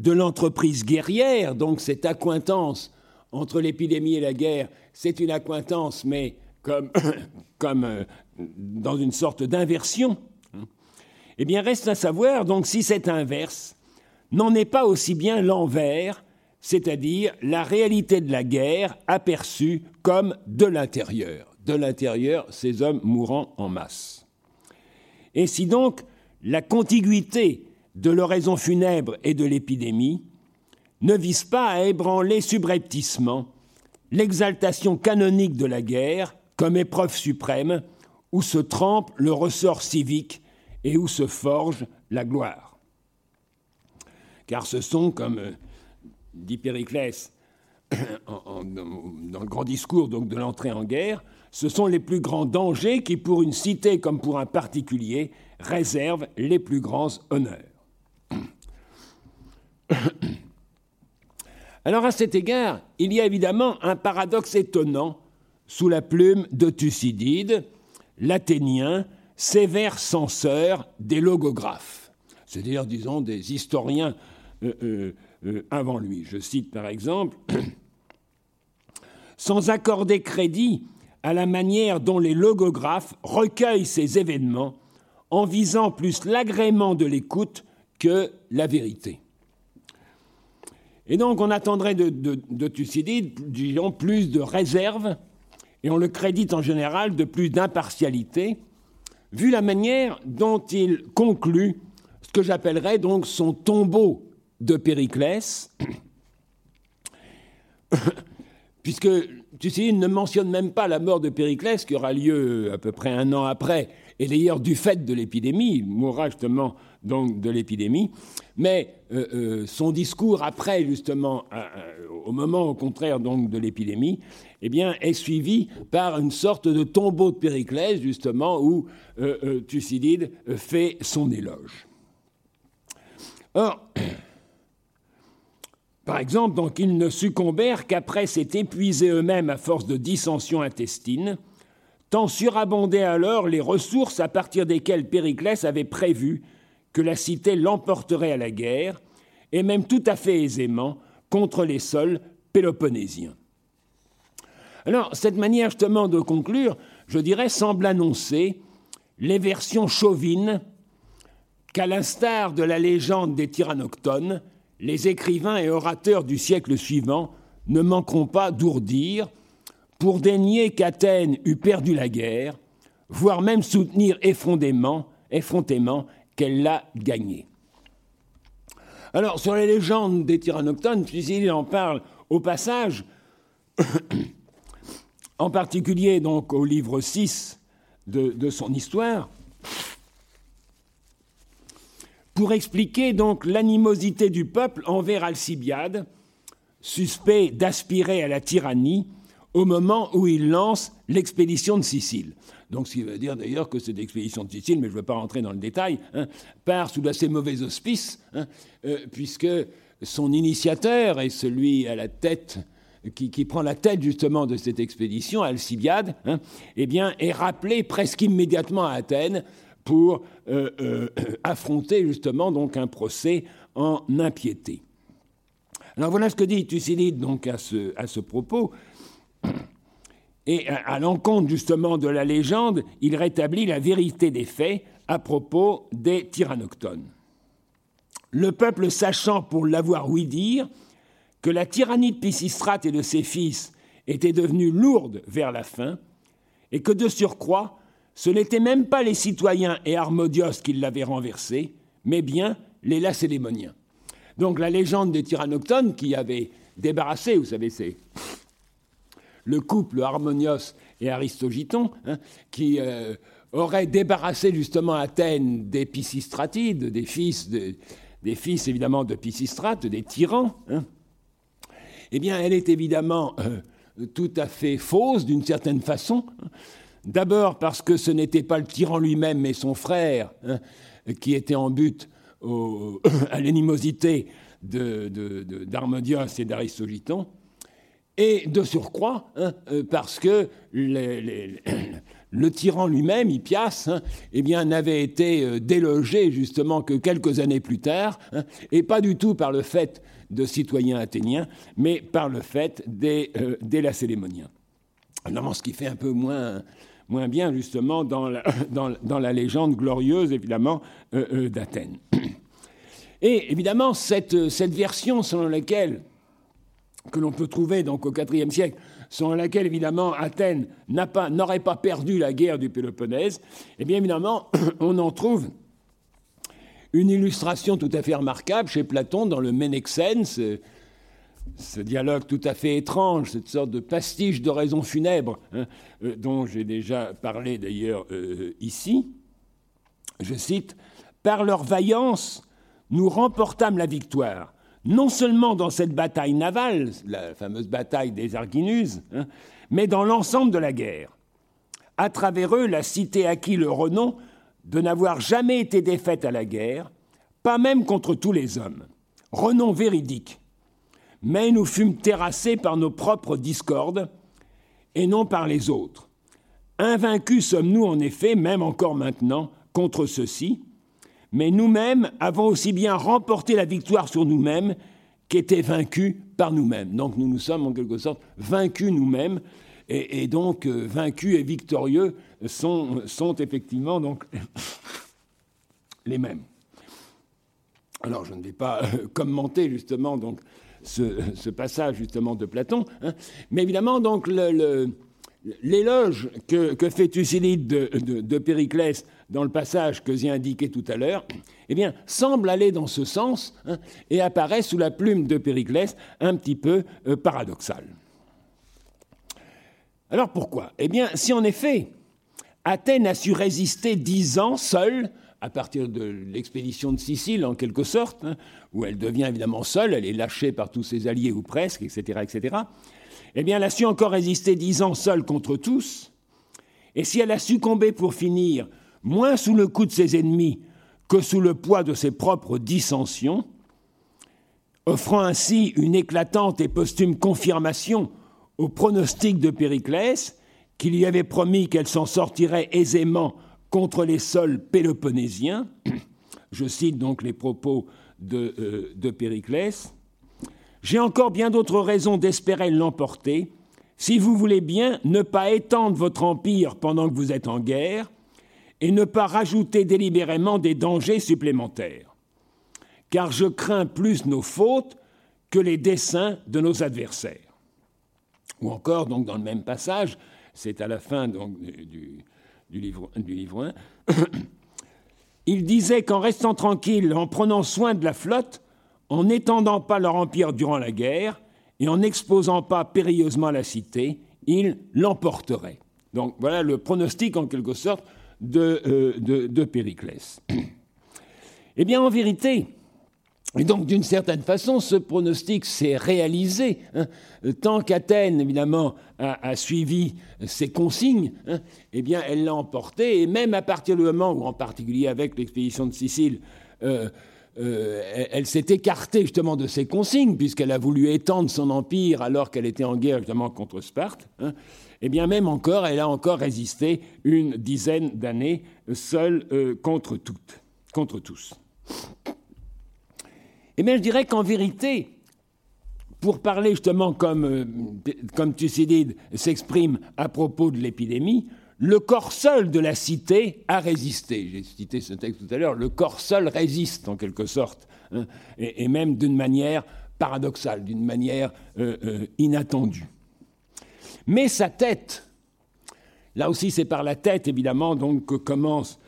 de l'entreprise guerrière, donc cette accointance entre l'épidémie et la guerre, c'est une accointance, mais comme, comme euh, dans une sorte d'inversion. Eh bien, reste à savoir donc si cette inverse n'en est pas aussi bien l'envers, c'est-à-dire la réalité de la guerre aperçue comme de l'intérieur. De l'intérieur, ces hommes mourant en masse. Et si donc la contiguïté de l'oraison funèbre et de l'épidémie ne vise pas à ébranler subrepticement l'exaltation canonique de la guerre comme épreuve suprême où se trempe le ressort civique et où se forge la gloire. Car ce sont, comme euh, dit Périclès dans le grand discours de l'entrée en guerre, ce sont les plus grands dangers qui, pour une cité comme pour un particulier, réservent les plus grands honneurs. Alors à cet égard, il y a évidemment un paradoxe étonnant sous la plume de Thucydide, l'Athénien, sévère censeur des logographes, c'est-à-dire, disons, des historiens euh, euh, euh, avant lui. Je cite par exemple, sans accorder crédit à la manière dont les logographes recueillent ces événements en visant plus l'agrément de l'écoute que la vérité. Et donc on attendrait de, de, Thucydide, disons, plus de réserve, et on le crédite en général de plus d'impartialité, vu la manière dont il conclut ce que j'appellerais donc son tombeau de Périclès, puisque Thucydide ne mentionne même pas la mort de Périclès, qui aura lieu à peu près un an après, et d'ailleurs du fait de l'épidémie, il mourra justement donc de l'épidémie, mais euh, euh, son discours après justement, au moment au contraire donc de l'épidémie, eh bien est suivi par une sorte de tombeau de Périclès justement où euh, Thucydide fait son éloge. Or, par exemple, donc ils ne succombèrent qu'après s'être épuisés eux-mêmes à force de dissensions intestines, tant surabondaient alors les ressources à partir desquelles Périclès avait prévu que la cité l'emporterait à la guerre, et même tout à fait aisément, contre les sols péloponnésiens. Alors, cette manière justement de conclure, je dirais, semble annoncer les versions chauvines qu'à l'instar de la légende des tyrannoctones, les écrivains et orateurs du siècle suivant ne manqueront pas d'ourdir pour dénier qu'Athènes eût perdu la guerre, voire même soutenir effrontément, effrontément qu'elle l'a gagnée. Alors, sur les légendes des tyrannoctones, il en parle au passage, en particulier donc au livre 6 de, de son histoire, pour expliquer donc l'animosité du peuple envers Alcibiade, suspect d'aspirer à la tyrannie au moment où il lance l'expédition de Sicile. Donc, ce qui veut dire d'ailleurs que cette expédition de Sicile, mais je ne veux pas rentrer dans le détail, hein, part sous d'assez mauvais auspices, hein, euh, puisque son initiateur est celui à la tête qui, prend la tête justement de cette expédition, Alcibiade, hein, eh bien, est rappelé presque immédiatement à Athènes pour euh, euh, affronter justement donc un procès en impiété. Alors voilà ce que dit Thucydide donc à ce, à ce propos. Et à, l'encontre justement de la légende, il rétablit la vérité des faits à propos des tyrannoctones. Le peuple sachant, pour l'avoir ouï dire, que la tyrannie de Pisistrate et de ses fils était devenue lourde vers la fin, et que de surcroît, ce n'étaient même pas les citoyens et Harmodios qui l'avaient renversé, mais bien les Lacédémoniens. Donc la légende des tyrannoctones qui avait débarrassé, vous savez, c'est le couple Harmonios et Aristogiton, hein, qui euh, aurait débarrassé justement Athènes des Pisistratides, des fils, évidemment de Pisistrate, des tyrans, hein. eh bien elle est évidemment euh, tout à fait fausse d'une certaine façon. Hein. D'abord parce que ce n'était pas le tyran lui-même, mais son frère, qui était en but à l'animosité d'Harmodios et d'Aristogiton et de surcroît, hein, euh, parce que le tyran lui-même, Hippias, hein, eh n'avait été euh, délogé justement que quelques années plus tard, hein, et pas du tout par le fait de citoyens athéniens, mais par le fait des, euh, des Lacédémoniens. ce qui fait un peu moins, moins bien justement dans la, dans, dans la légende glorieuse, évidemment, d'Athènes. Et évidemment, cette, cette version selon laquelle, que l'on peut trouver donc au IVe siècle, selon laquelle évidemment Athènes n'aurait pas, perdu la guerre du Péloponnèse, eh bien évidemment, on en trouve une illustration tout à fait remarquable chez Platon dans le Ménexène, ce, dialogue tout à fait étrange, cette sorte de pastiche d'oraison funèbre, hein, euh, dont j'ai déjà parlé d'ailleurs euh, ici. Je cite Par leur vaillance, nous remportâmes la victoire, non seulement dans cette bataille navale, la fameuse bataille des Arginus, hein, mais dans l'ensemble de la guerre. À travers eux, la cité acquit le renom de n'avoir jamais été défaite à la guerre, pas même contre tous les hommes. Renom véridique. Mais nous fûmes terrassés par nos propres discordes et non par les autres. Invaincus sommes-nous en effet, même encore maintenant, contre ceux-ci, mais nous-mêmes avons aussi bien remporté la victoire sur nous-mêmes qu'étaient vaincus par nous-mêmes. Donc nous nous sommes en quelque sorte vaincus nous-mêmes, et, donc euh, vaincus et victorieux sont, effectivement donc les mêmes. Alors je ne vais pas euh, commenter justement donc ce, passage justement de Platon, hein, mais évidemment donc l'éloge que, fait Thucydide de, Périclès dans le passage que j'ai indiqué tout à l'heure, eh bien, semble aller dans ce sens hein, et apparaît sous la plume de Périclès un petit peu euh, paradoxal. Alors pourquoi? Eh bien, si en effet Athènes a su résister dix ans seule, à partir de l'expédition de Sicile, en quelque sorte, hein, où elle devient évidemment seule, elle est lâchée par tous ses alliés ou presque, etc., etc., eh bien, elle a su encore résister dix ans seule contre tous. Et si elle a succombé pour finir, moins sous le coup de ses ennemis que sous le poids de ses propres dissensions, offrant ainsi une éclatante et posthume confirmation au pronostic de Périclès, qui lui avait promis qu'elle s'en sortirait aisément contre les sols péloponnésiens. Je cite donc les propos de, euh, de Périclès. J'ai encore bien d'autres raisons d'espérer l'emporter, si vous voulez bien ne pas étendre votre empire pendant que vous êtes en guerre, et ne pas rajouter délibérément des dangers supplémentaires. Car je crains plus nos fautes que les desseins de nos adversaires. Ou encore, donc, dans le même passage, c'est à la fin donc, du, livre, du livre 1, il disait qu'en restant tranquille, en prenant soin de la flotte, en n'étendant pas leur empire durant la guerre et en n'exposant pas périlleusement la cité, ils l'emporteraient. Donc voilà le pronostic en quelque sorte de, euh, de Périclès. eh bien, en vérité, et donc, d'une certaine façon, ce pronostic s'est réalisé. Hein. Tant qu'Athènes, évidemment, a, suivi ses consignes, hein, eh bien, elle l'a emporté. Et même à partir du moment où, en particulier avec l'expédition de Sicile, euh, euh, elle, s'est écartée justement de ses consignes, puisqu'elle a voulu étendre son empire alors qu'elle était en guerre justement contre Sparte. Hein, eh bien, même encore, elle a encore résisté une dizaine d'années seule euh, contre toutes, contre tous. Eh bien, je dirais qu'en vérité, pour parler justement comme, euh, comme Thucydide s'exprime à propos de l'épidémie, le corps seul de la cité a résisté. J'ai cité ce texte tout à l'heure, le corps seul résiste en quelque sorte, hein, et, même d'une manière paradoxale, d'une manière euh, inattendue. Mais sa tête, là aussi c'est par la tête évidemment donc que commence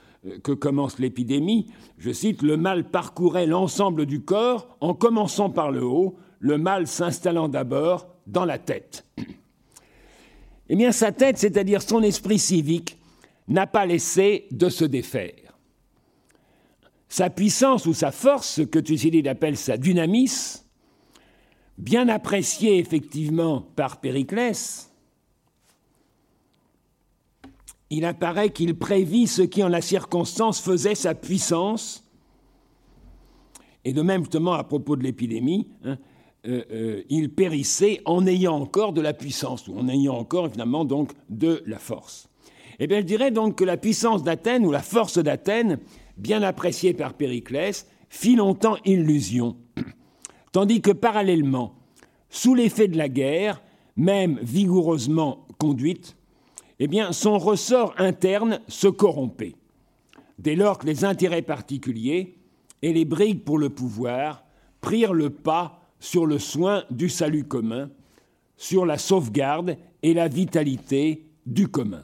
commence l'épidémie, je cite, le mal parcourait l'ensemble du corps en commençant par le haut, le mal s'installant d'abord dans la tête. Eh bien, sa tête, c'est-à-dire son esprit civique, n'a pas laissé de se défaire. Sa puissance ou sa force, ce que Thucydide appelle sa dynamis, bien appréciée effectivement par Périclès, il apparaît qu'il prévit ce qui en la circonstance faisait sa puissance. Et de même, justement, à propos de l'épidémie, hein, euh, euh, il périssait en ayant encore de la puissance, ou en ayant encore, finalement, donc, de la force. Eh bien, je dirais donc que la puissance d'Athènes, ou la force d'Athènes, bien appréciée par Périclès, fit longtemps illusion. Tandis que, parallèlement, sous l'effet de la guerre, même vigoureusement conduite, eh bien, son ressort interne se corrompait, dès lors que les intérêts particuliers et les brigues pour le pouvoir prirent le pas sur le soin du salut commun, sur la sauvegarde et la vitalité du commun.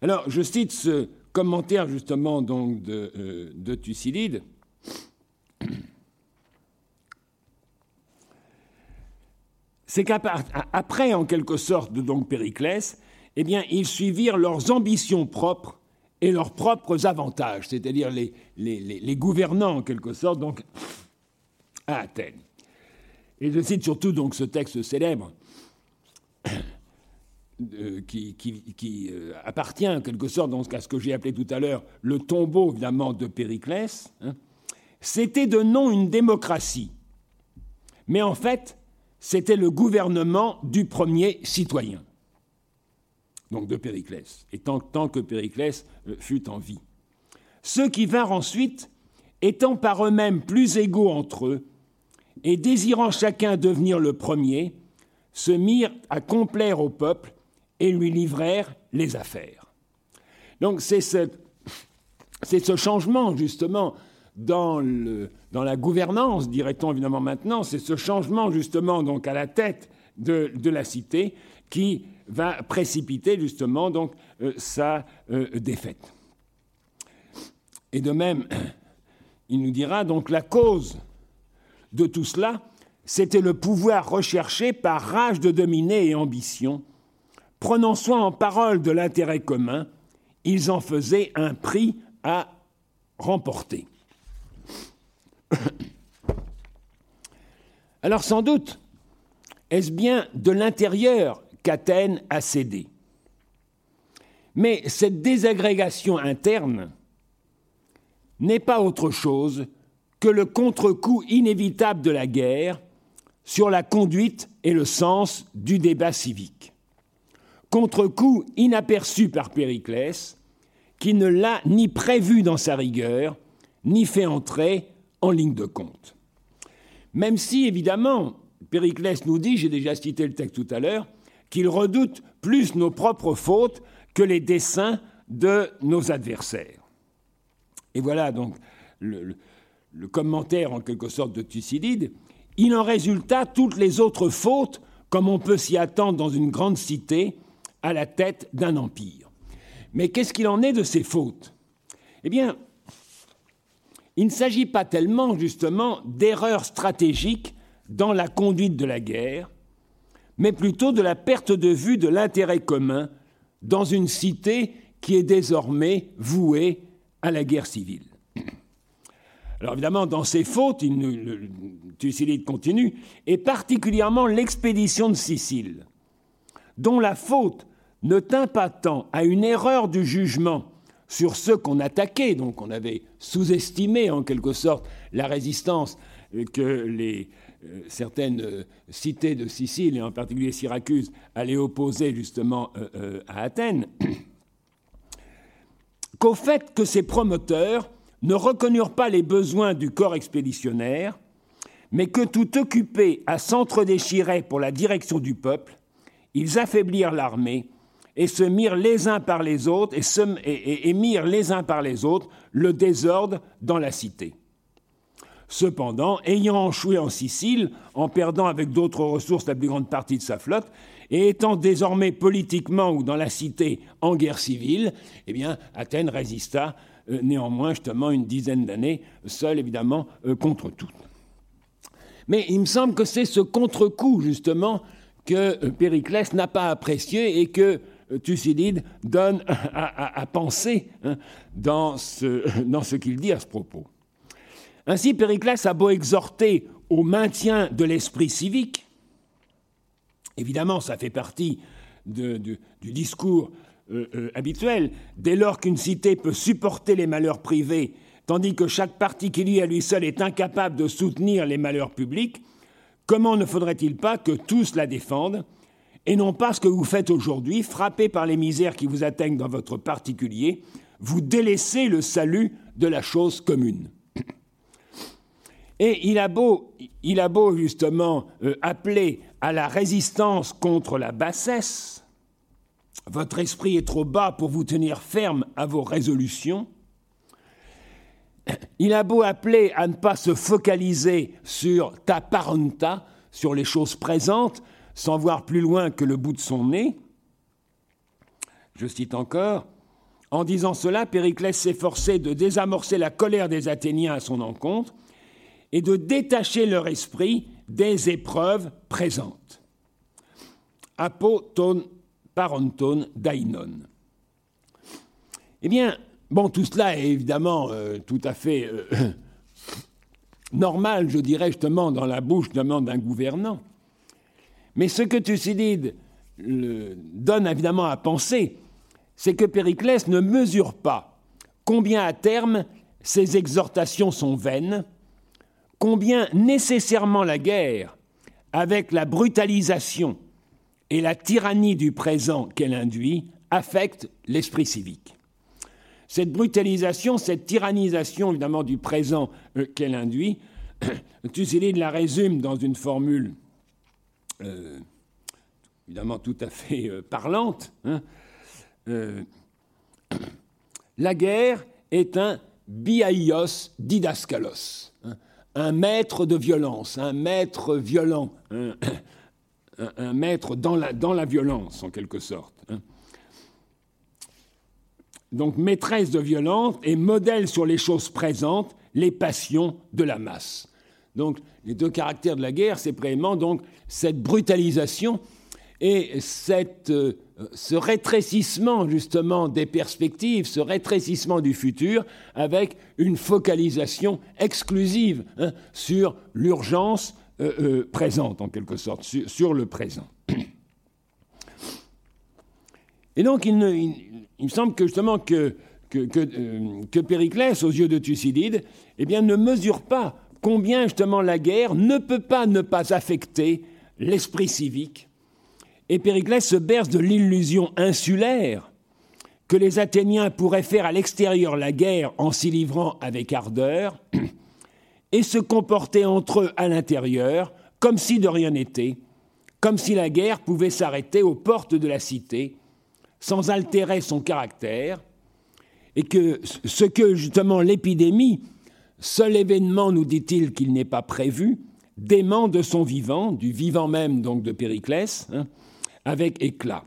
Alors, je cite ce commentaire justement euh, de Thucydide. C'est qu'après, en quelque sorte, donc Périclès, eh bien, ils suivirent leurs ambitions propres et leurs propres avantages, c'est-à-dire les, les, gouvernants, en quelque sorte, donc, à Athènes. Et je cite surtout donc ce texte célèbre qui, euh, appartient en quelque sorte donc, à ce que j'ai appelé tout à l'heure le tombeau évidemment de Périclès. Hein. C'était de nom une démocratie, mais en fait c'était le gouvernement du premier citoyen donc de Périclès, et tant, que Périclès euh, fut en vie. Ceux qui vinrent ensuite, étant par eux-mêmes plus égaux entre eux, et désirant chacun devenir le premier, se mirent à complaire au peuple et lui livrèrent les affaires. Donc c'est ce, ce, changement justement dans, le, dans la gouvernance, dirait-on évidemment maintenant, c'est ce changement justement donc à la tête de, de la cité qui va précipiter justement donc euh, sa euh, défaite. Et de même, il nous dira donc la cause de tout cela, c'était le pouvoir recherché par rage de dominer et ambition. Prenant soin en parole de l'intérêt commun, ils en faisaient un prix à remporter. Alors sans doute, est-ce bien de l'intérieur qu'Athènes a cédé. Mais cette désagrégation interne n'est pas autre chose que le contre-coup inévitable de la guerre sur la conduite et le sens du débat civique. Contre-coup inaperçu par Périclès, qui ne l'a ni prévu dans sa rigueur, ni fait entrer en ligne de compte. Même si, évidemment, Périclès nous dit, j'ai déjà cité le texte tout à l'heure, qu'il redoute plus nos propres fautes que les desseins de nos adversaires. Et voilà donc le, commentaire en quelque sorte de Thucydide. Il en résulta toutes les autres fautes, comme on peut s'y attendre dans une grande cité, à la tête d'un empire. Mais qu'est-ce qu'il en est de ces fautes? Eh bien, il ne s'agit pas tellement justement d'erreurs stratégiques dans la conduite de la guerre, mais plutôt de la perte de vue de l'intérêt commun dans une cité qui est désormais vouée à la guerre civile. Alors évidemment, dans ces fautes, il, Thucydide continue, et particulièrement l'expédition de Sicile, dont la faute ne tint pas tant à une erreur du jugement sur ceux qu'on attaquait, donc on avait sous-estimé en quelque sorte la résistance que les, certaines euh, cités de Sicile, et en particulier Syracuse, allaient opposer justement euh, à Athènes, qu'au fait que ces promoteurs ne reconnurent pas les besoins du corps expéditionnaire, mais que tout occupés à s'entre-déchirer pour la direction du peuple, ils affaiblirent l'armée et se mirent les uns par les autres et mirent les uns par les autres le désordre dans la cité. Cependant, ayant échoué en Sicile, en perdant avec d'autres ressources la plus grande partie de sa flotte, et étant désormais politiquement ou dans la cité en guerre civile, eh Athènes résista euh, néanmoins justement une dizaine d'années, seule évidemment euh, contre tout. Mais il me semble que c'est ce contre-coup justement que euh, Périclès n'a pas apprécié et que Thucydide donne à, penser hein, dans ce qu'il dit à ce propos. Ainsi, Périclès a beau exhorter au maintien de l'esprit civique, évidemment, ça fait partie du discours euh, euh, habituel, dès lors qu'une cité peut supporter les malheurs privés, tandis que chaque particulier à lui seul est incapable de soutenir les malheurs publics, comment ne faudrait-il pas que tous la défendent, et non pas ce que vous faites aujourd'hui, frappé par les misères qui vous atteignent dans votre particulier, vous délaissez le salut de la chose commune? Et il a beau, il a beau justement euh, appeler à la résistance contre la bassesse, votre esprit est trop bas pour vous tenir ferme à vos résolutions, il a beau appeler à ne pas se focaliser sur ta parenta, sur les choses présentes, sans voir plus loin que le bout de son nez. Je cite encore, en disant cela, Périclès s'efforçait de désamorcer la colère des Athéniens à son encontre et de détacher leur esprit des épreuves présentes. Apoton parenton dainon. Eh bien, bon, tout cela est évidemment euh, tout à fait euh, normal, je dirais justement, dans la bouche d'un gouvernant. Mais ce que Thucydide donne évidemment à penser, c'est que Périclès ne mesure pas combien à terme ses exhortations sont vaines, combien nécessairement la guerre, avec la brutalisation et la tyrannie du présent qu'elle induit, affecte l'esprit civique. Cette brutalisation, cette tyrannisation évidemment du présent euh, qu'elle induit, Thucydide la résume dans une formule euh, évidemment tout à fait euh, parlante. Hein. La guerre est un biaios didaskalos, hein. Un maître de violence, un maître violent, un, maître dans la, violence en quelque sorte. Hein. Donc maîtresse de violence et modèle sur les choses présentes, les passions de la masse. Donc les deux caractères de la guerre, c'est vraiment donc cette brutalisation et euh, ce rétrécissement justement des perspectives, ce rétrécissement du futur, avec une focalisation exclusive hein, sur l'urgence euh, euh, présente, en quelque sorte, sur, le présent. Et donc, il, me semble que justement que, Périclès, aux yeux de Thucydide, eh bien, ne mesure pas combien justement la guerre ne peut pas ne pas affecter l'esprit civique. Et Périclès se berce de l'illusion insulaire que les Athéniens pourraient faire à l'extérieur la guerre en s'y livrant avec ardeur et se comporter entre eux à l'intérieur comme si de rien n'était, comme si la guerre pouvait s'arrêter aux portes de la cité sans altérer son caractère, et que ce que justement l'épidémie Seul événement, nous dit-il, qu'il n'est pas prévu, dément de son vivant, du vivant même donc de Périclès, hein, avec éclat.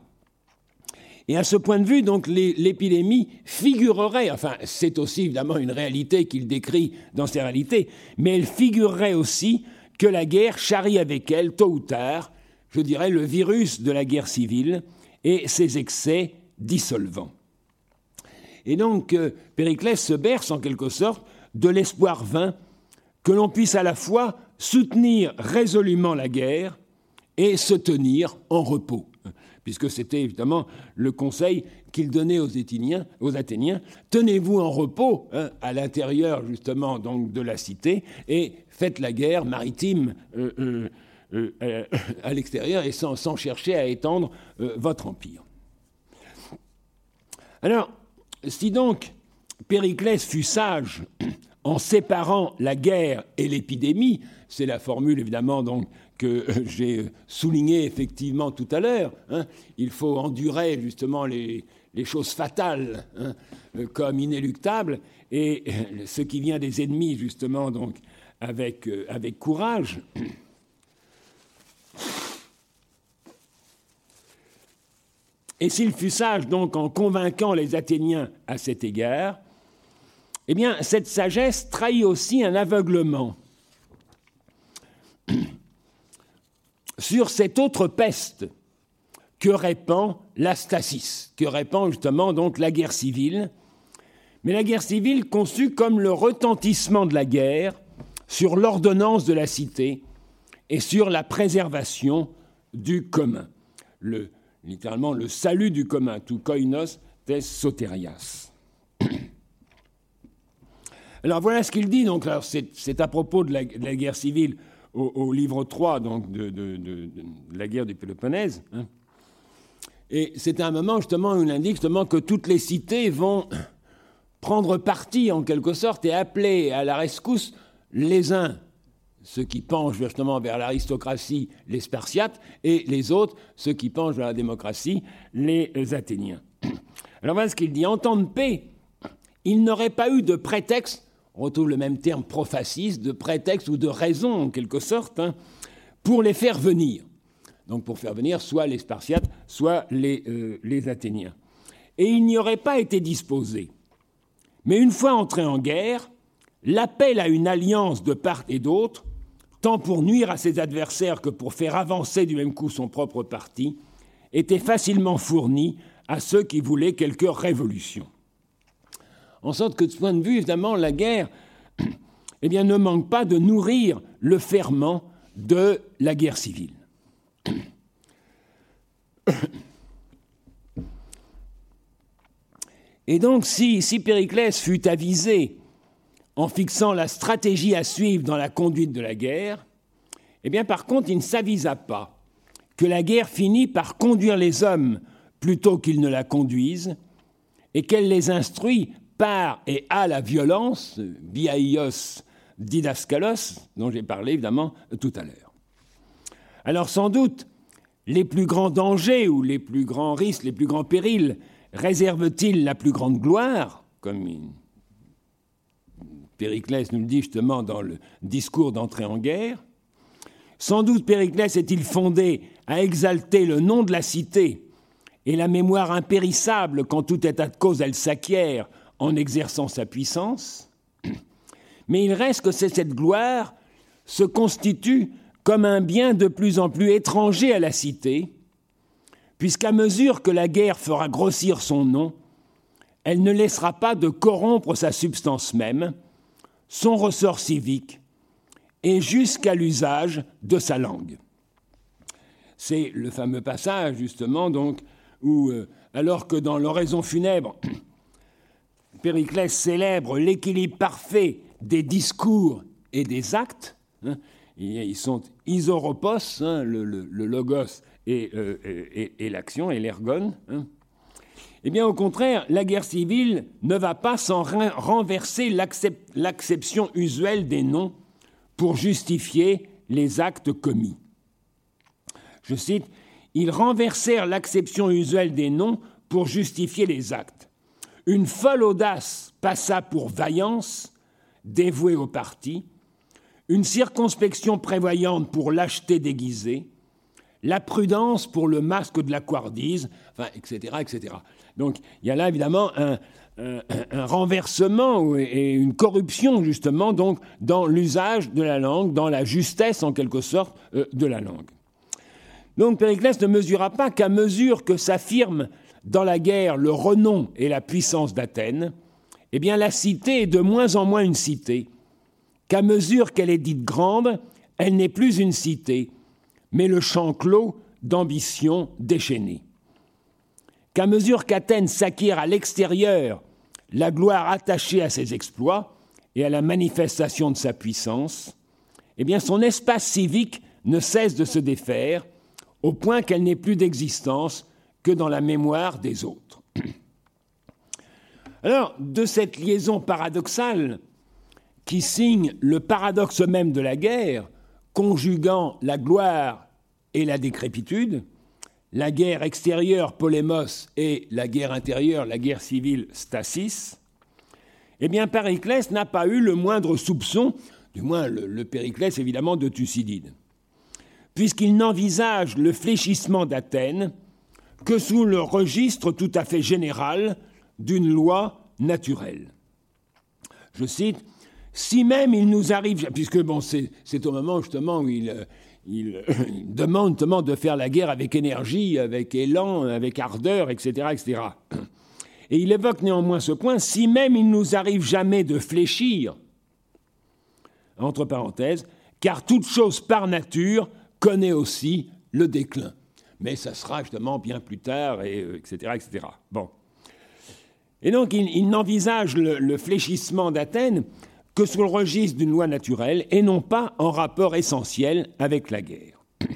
Et à ce point de vue, donc, l'épidémie figurerait, enfin, c'est aussi évidemment une réalité qu'il décrit dans ses réalités, mais elle figurerait aussi que la guerre charrie avec elle, tôt ou tard, je dirais, le virus de la guerre civile et ses excès dissolvants. Et donc, euh, Périclès se berce en quelque sorte de l'espoir vain que l'on puisse à la fois soutenir résolument la guerre et se tenir en repos, puisque c'était évidemment le conseil qu'il donnait aux Athéniens, tenez-vous en repos hein, à l'intérieur justement donc de la cité et faites la guerre maritime euh, euh, euh, à l'extérieur et sans, sans, chercher à étendre votre empire. Alors, si donc Périclès fut sage en séparant la guerre et l'épidémie, c'est la formule évidemment donc que j'ai soulignée effectivement tout à l'heure. Hein. il faut endurer justement les, choses fatales hein, comme inéluctables et ce qui vient des ennemis justement donc avec, euh, avec courage. Et s'il fut sage donc en convainquant les Athéniens à cet égard, eh bien, cette sagesse trahit aussi un aveuglement sur cette autre peste que répand l'astasis, que répand justement donc la guerre civile, mais la guerre civile conçue comme le retentissement de la guerre sur l'ordonnance de la cité et sur la préservation du commun, le, littéralement le salut du commun, tout koinos tes soterias. Alors voilà ce qu'il dit. Donc, c'est à propos de la, guerre civile au, livre 3 donc, de, la guerre du Péloponnèse. Hein. Et c'est un moment justement où il indique justement que toutes les cités vont prendre parti en quelque sorte et appeler à la rescousse les uns, ceux qui penchent justement vers l'aristocratie, les Spartiates, et les autres, ceux qui penchent vers la démocratie, les Athéniens. Alors voilà ce qu'il dit. En temps de paix, il n'aurait pas eu de prétexte on retrouve le même terme prophasis, de prétexte ou de raison en quelque sorte, hein, pour les faire venir. Donc pour faire venir soit les Spartiates, soit les, euh, Athéniens. Et il n'y aurait pas été disposé. Mais une fois entré en guerre, l'appel à une alliance de part et d'autre, tant pour nuire à ses adversaires que pour faire avancer du même coup son propre parti, était facilement fourni à ceux qui voulaient quelque révolution. En sorte que de ce point de vue, évidemment, la guerre eh ne manque pas de nourrir le ferment de la guerre civile. Et donc, si, si Périclès fut avisé en fixant la stratégie à suivre dans la conduite de la guerre, eh bien, par contre, il ne s'avisa pas que la guerre finit par conduire les hommes plutôt qu'ils ne la conduisent, et qu'elle les instruit par et à la violence, biaios didaskalos, dont j'ai parlé évidemment tout à l'heure. Alors sans doute, les plus grands dangers ou les plus grands risques, les plus grands périls réservent-ils la plus grande gloire, comme Périclès nous le dit justement dans le discours d'entrée en guerre? Sans doute Périclès est-il fondé à exalter le nom de la cité et la mémoire impérissable quand tout état de cause elle s'acquiert en exerçant sa puissance, mais il reste que cette gloire se constitue comme un bien de plus en plus étranger à la cité, puisqu'à mesure que la guerre fera grossir son nom, elle ne laissera pas de corrompre sa substance même, son ressort civique, et jusqu'à l'usage de sa langue. C'est le fameux passage, justement, donc, où, euh, alors que dans l'oraison funèbre, Périclès célèbre l'équilibre parfait des discours et des actes, hein, ils sont isoropos, hein, le, logos euh, et, l'action, et l'ergon. Hein. Eh bien, au contraire, la guerre civile ne va pas sans renverser l'acception usuelle des noms pour justifier les actes commis. Je cite, Ils renversèrent l'acception usuelle des noms pour justifier les actes. Une folle audace passa pour vaillance, dévouée au parti, une circonspection prévoyante pour lâcheté déguisée, la prudence pour le masque de la couardise, etc., etc. Donc il y a là évidemment un, renversement et une corruption justement donc dans l'usage de la langue, dans la justesse en quelque sorte euh, de la langue. Donc Périclès ne mesura pas qu'à mesure que s'affirme dans la guerre le renom et la puissance d'Athènes, eh bien la cité est de moins en moins une cité, qu'à mesure qu'elle est dite grande, elle n'est plus une cité, mais le champ clos d'ambition déchaînée. Qu'à mesure qu'Athènes s'acquiert à l'extérieur la gloire attachée à ses exploits et à la manifestation de sa puissance, eh bien son espace civique ne cesse de se défaire, au point qu'elle n'est plus d'existence que dans la mémoire des autres. Alors, de cette liaison paradoxale qui signe le paradoxe même de la guerre, conjuguant la gloire et la décrépitude, la guerre extérieure polémos et la guerre intérieure, la guerre civile stasis, eh bien Périclès n'a pas eu le moindre soupçon, du moins le, Périclès évidemment de Thucydide, puisqu'il n'envisage le fléchissement d'Athènes que sous le registre tout à fait général d'une loi naturelle. Je cite si même il nous arrive, puisque bon, c'est au moment justement où il, demande justement de faire la guerre avec énergie, avec élan, avec ardeur, etc., etc. Et il évoque néanmoins ce point, si même il nous arrive jamais de fléchir, entre parenthèses, car toute chose par nature connaît aussi le déclin. Mais ça sera justement bien plus tard, et, etc., euh, etc. Bon. Et donc il, n'envisage le, fléchissement d'Athènes que sous le registre d'une loi naturelle et non pas en rapport essentiel avec la guerre.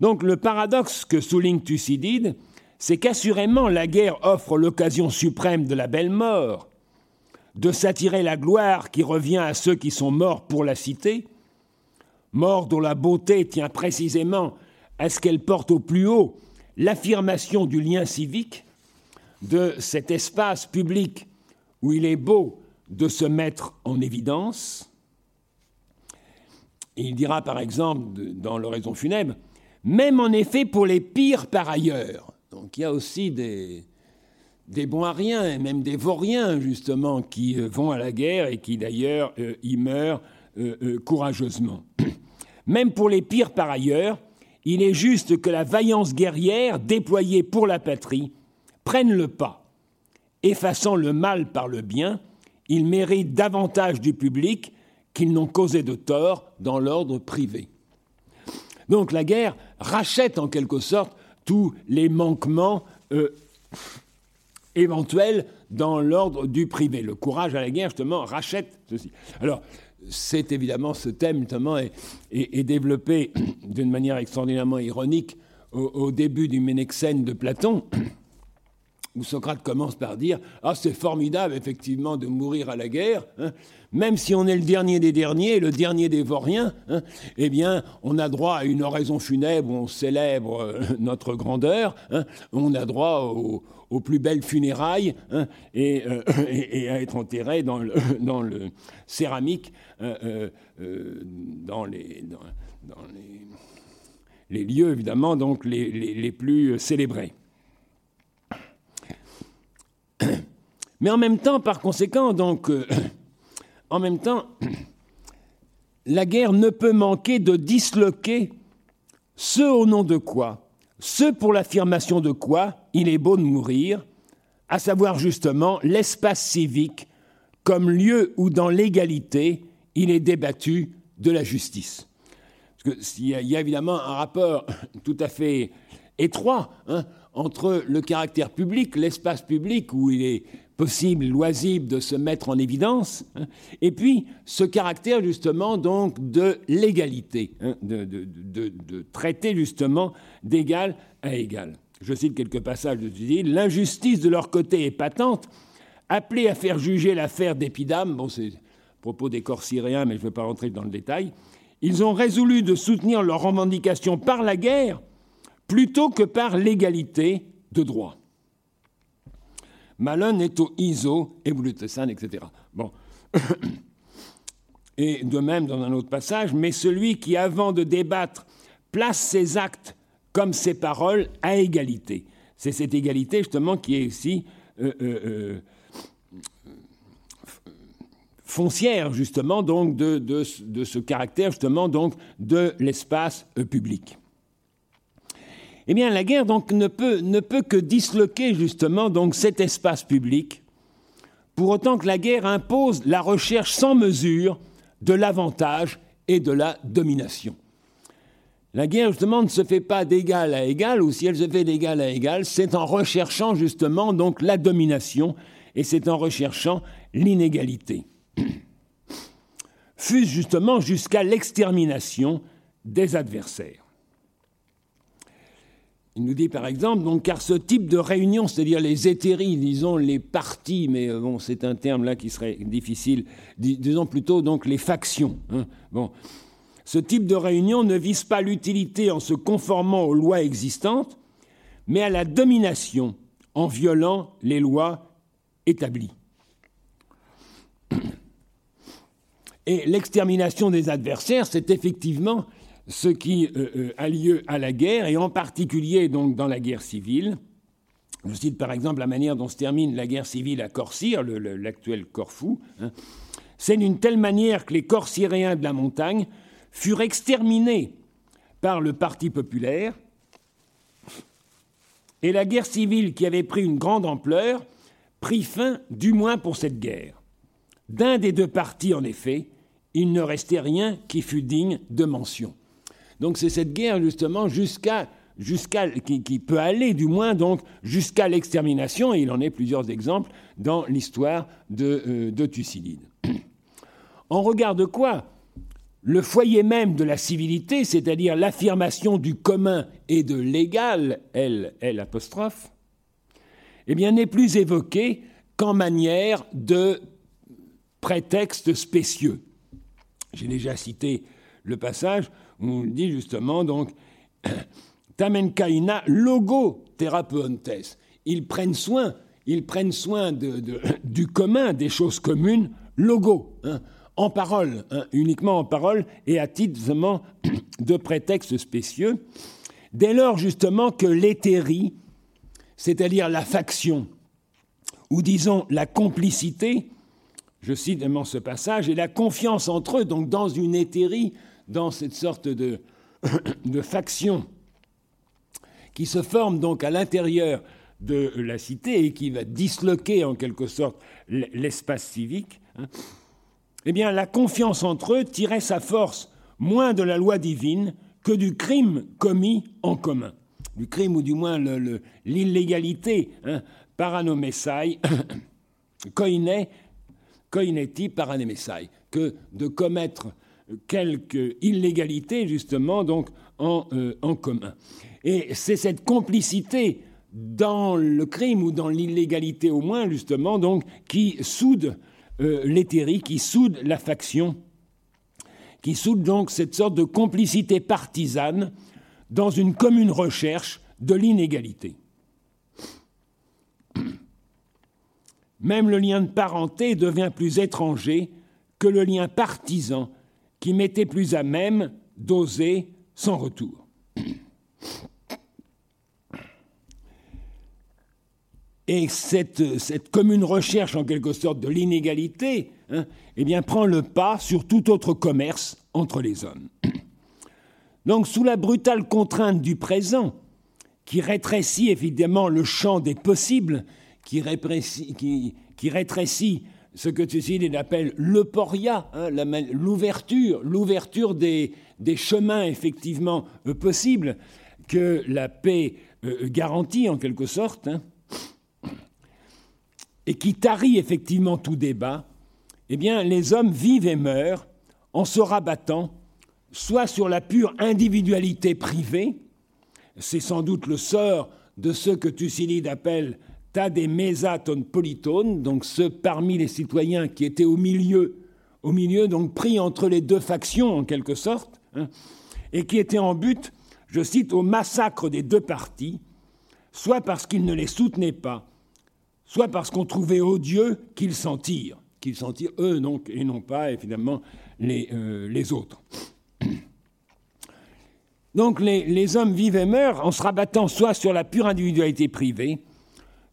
Donc le paradoxe que souligne Thucydide, c'est qu'assurément la guerre offre l'occasion suprême de la belle mort, de s'attirer la gloire qui revient à ceux qui sont morts pour la cité, mort dont la beauté tient précisément à ce qu'elle porte au plus haut l'affirmation du lien civique, de cet espace public où il est beau de se mettre en évidence. il dira par exemple dans l'oraison funèbre, même en effet pour les pires par ailleurs. Donc il y a aussi des, des bons à et même des vauriens justement, qui euh, vont à la guerre et qui d'ailleurs euh, y meurent euh, courageusement. Même pour les pires par ailleurs, il est juste que la vaillance guerrière déployée pour la patrie prenne le pas. Effaçant le mal par le bien, ils méritent davantage du public qu'ils n'ont causé de tort dans l'ordre privé. Donc la guerre rachète en quelque sorte tous les manquements euh, éventuels dans l'ordre du privé. Le courage à la guerre, justement, rachète ceci. Alors, c'est évidemment ce thème, notamment, est, développé d'une manière extraordinairement ironique au, début du Ménexène de Platon, où Socrate commence par dire Ah, c'est formidable, effectivement, de mourir à la guerre. Hein. Même si on est le dernier des derniers, le dernier des vauriens, hein, eh bien, on a droit à une oraison funèbre où on célèbre euh, notre grandeur. Hein. on a droit aux plus belles funérailles euh, et, à être enterré dans le céramique euh, dans les, dans, les, lieux, évidemment, donc les, plus célébrés. Mais en même temps, par conséquent, donc, euh, en même temps, la guerre ne peut manquer de disloquer ce au nom de quoi, ce pour l'affirmation de quoi il est beau de mourir, à savoir justement l'espace civique comme lieu où dans l'égalité il est débattu de la justice. Parce qu'il y a évidemment un rapport tout à fait étroit hein, entre le caractère public, l'espace public où il est possible, loisible de se mettre en évidence, hein, et puis ce caractère justement donc de l'égalité, hein, de, traiter justement d'égal à égal. Je cite quelques passages de Thucydide. L'injustice de leur côté est patente, appelée à faire juger l'affaire d'Épidame, bon c'est propos des corps syriens, mais je ne vais pas rentrer dans le détail, ils ont résolu de soutenir leurs revendications par la guerre plutôt que par l'égalité de droit. Malone est au ISO et Blutessan, etc. Bon. Et de même dans un autre passage, mais celui qui, avant de débattre, place ses actes comme ses paroles à égalité. C'est cette égalité justement qui est ici euh, euh, euh, foncière justement donc de, ce caractère justement donc de l'espace public. Eh bien, la guerre donc ne peut, ne peut que disloquer justement donc cet espace public, pour autant que la guerre impose la recherche sans mesure de l'avantage et de la domination. La guerre, justement, ne se fait pas d'égal à égal, ou si elle se fait d'égal à égal, c'est en recherchant justement donc la domination, et c'est en recherchant l'inégalité. Fût justement jusqu'à l'extermination des adversaires. Il nous dit par exemple, donc, car ce type de réunion, c'est-à-dire les éthéries, disons les partis, mais euh, bon, c'est un terme là qui serait difficile, disons plutôt donc les factions. Hein. Ce type de réunion ne vise pas l'utilité en se conformant aux lois existantes, mais à la domination en violant les lois établies. Et l'extermination des adversaires, c'est effectivement ce qui euh, euh, a lieu à la guerre, et en particulier donc dans la guerre civile. Je cite par exemple la manière dont se termine la guerre civile à Corcyre, l'actuel Corfou. Hein. C'est d'une telle manière que les Corcyréens de la montagne furent exterminés par le Parti populaire, et la guerre civile qui avait pris une grande ampleur prit fin, du moins pour cette guerre. D'un des deux partis, en effet, il ne restait rien qui fût digne de mention. Donc c'est cette guerre justement jusqu'à jusqu'à qui, peut aller du moins donc jusqu'à l'extermination et il en est plusieurs exemples dans l'histoire de, euh, de Thucydide. En regard de quoi? Le foyer même de la civilité, c'est-à-dire l'affirmation du commun et de l'égal, elle, elle apostrophe, eh bien n'est plus évoqué qu'en manière de prétexte spécieux. J'ai déjà cité le passage on dit justement donc Tamenkaina logo therapeontes. Ils prennent soin, ils prennent soin du commun, des choses communes, logo, hein, en parole, hein, uniquement en parole, et à titre de prétexte spécieux, dès lors justement que l'hétérie, c'est-à-dire la faction, ou disons la complicité, je cite vraiment ce passage, et la confiance entre eux, donc dans une hétérie, dans cette sorte de, faction qui se forme donc à l'intérieur de la cité et qui va disloquer en quelque sorte l'espace civique, hein, eh bien la confiance entre eux tirait sa force moins de la loi divine que du crime commis en commun. Du crime ou du moins l'illégalité, hein, paranomessai, koine, koineti paranomessai, que de commettre quelque illégalité justement donc en, euh, en commun. Et c'est cette complicité dans le crime ou dans l'illégalité au moins, justement, donc, qui soude euh, qui soude la faction, qui soude donc cette sorte de complicité partisane dans une commune recherche de l'inégalité. Même le lien de parenté devient plus étranger que le lien partisan qui mettait plus à même d'oser sans retour. Et cette, commune recherche, en quelque sorte, de l'inégalité, hein, eh bien, prend le pas sur tout autre commerce entre les hommes. Donc, sous la brutale contrainte du présent, qui rétrécit évidemment le champ des possibles, qui, rétrécit ce que Thucydide appelle l'euporia, hein, l'ouverture, des, chemins effectivement euh, possibles que la paix euh, garantit en quelque sorte. Hein et qui tarit effectivement tout débat, eh bien, les hommes vivent et meurent en se rabattant soit sur la pure individualité privée, c'est sans doute le sort de ceux que Thucydide appelle des mésaton polytones, donc ceux parmi les citoyens qui étaient au milieu, au milieu, donc pris entre les deux factions en quelque sorte, hein, et qui étaient en but, je cite, au massacre des deux parties, soit parce qu'ils ne les soutenaient pas, soit parce qu'on trouvait odieux qu'ils s'en tirent, qu'ils s'en tirent eux non, et non pas évidemment les, euh, les autres. Donc les, les, hommes vivent et meurent en se rabattant soit sur la pure individualité privée,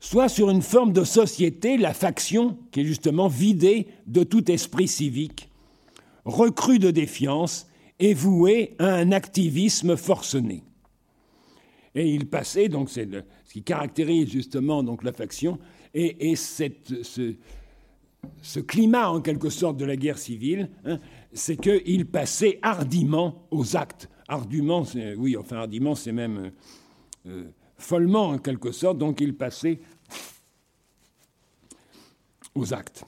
soit sur une forme de société, la faction, qui est justement vidée de tout esprit civique, recrue de défiance et vouée à un activisme forcené. Et il passait, donc c'est ce qui caractérise justement donc la faction, et, ce, climat, en quelque sorte, de la guerre civile, hein, c'est qu'il passait hardiment aux actes. Hardiment, oui, enfin, hardiment, c'est même euh, follement, en quelque sorte, donc il passait aux actes.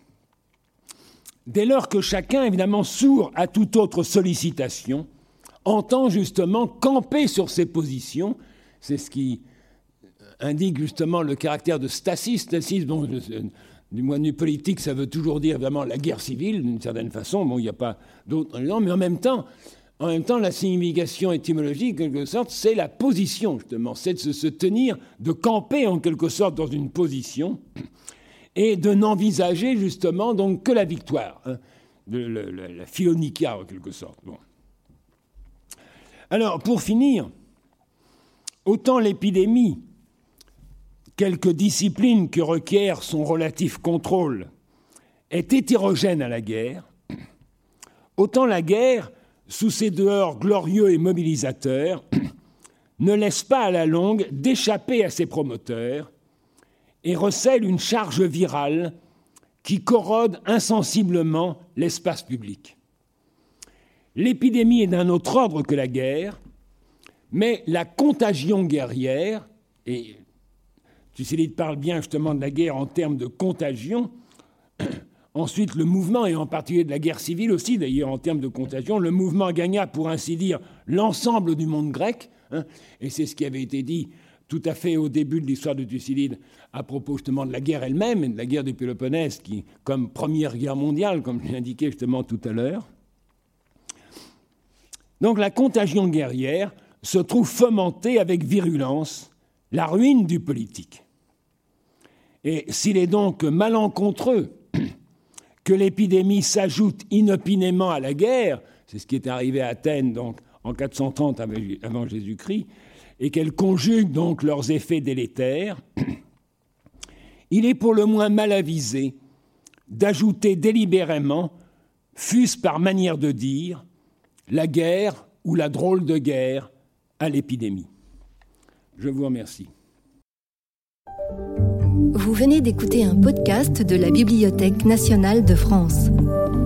Dès lors que chacun, évidemment, sourd à toute autre sollicitation, entend justement camper sur ses positions, c'est ce qui indique justement le caractère de stasis. Stasis, bon, du point de politique, ça veut toujours dire évidemment la guerre civile, d'une certaine façon. Bon, il n'y a pas d'autre mais en même temps, en même temps, la signification étymologique, en quelque sorte, c'est la position, justement. C'est de se tenir, de camper, en quelque sorte, dans une position et de n'envisager, justement, donc, que la victoire, hein, la, la, en quelque sorte. Alors, pour finir, autant l'épidémie quelque discipline que requiert son relatif contrôle est hétérogène à la guerre, autant la guerre, sous ses dehors glorieux et mobilisateurs, ne laisse pas à la longue d'échapper à ses promoteurs et recèle une charge virale qui corrode insensiblement l'espace public. L'épidémie est d'un autre ordre que la guerre, mais la contagion guerrière, et Thucydide parle bien justement de la guerre en termes de contagion. Ensuite, le mouvement, et en particulier de la guerre civile aussi, d'ailleurs, en termes de contagion, le mouvement gagna, pour ainsi dire, l'ensemble du monde grec. Hein, et c'est ce qui avait été dit tout à fait au début de l'histoire de Thucydide à propos justement de la guerre elle-même, et de la guerre du Péloponnèse, qui, comme première guerre mondiale, comme je l'ai indiqué justement tout à l'heure. Donc la contagion guerrière se trouve fomentée avec virulence la ruine du politique. Et s'il est donc malencontreux que l'épidémie s'ajoute inopinément à la guerre, c'est ce qui est arrivé à Athènes donc en 430 avant Jésus-Christ, et qu'elle conjugue donc leurs effets délétères, il est pour le moins mal avisé d'ajouter délibérément, fût-ce par manière de dire, la guerre ou la drôle de guerre à l'épidémie. Je vous remercie. Vous venez d'écouter un podcast de la Bibliothèque nationale de France.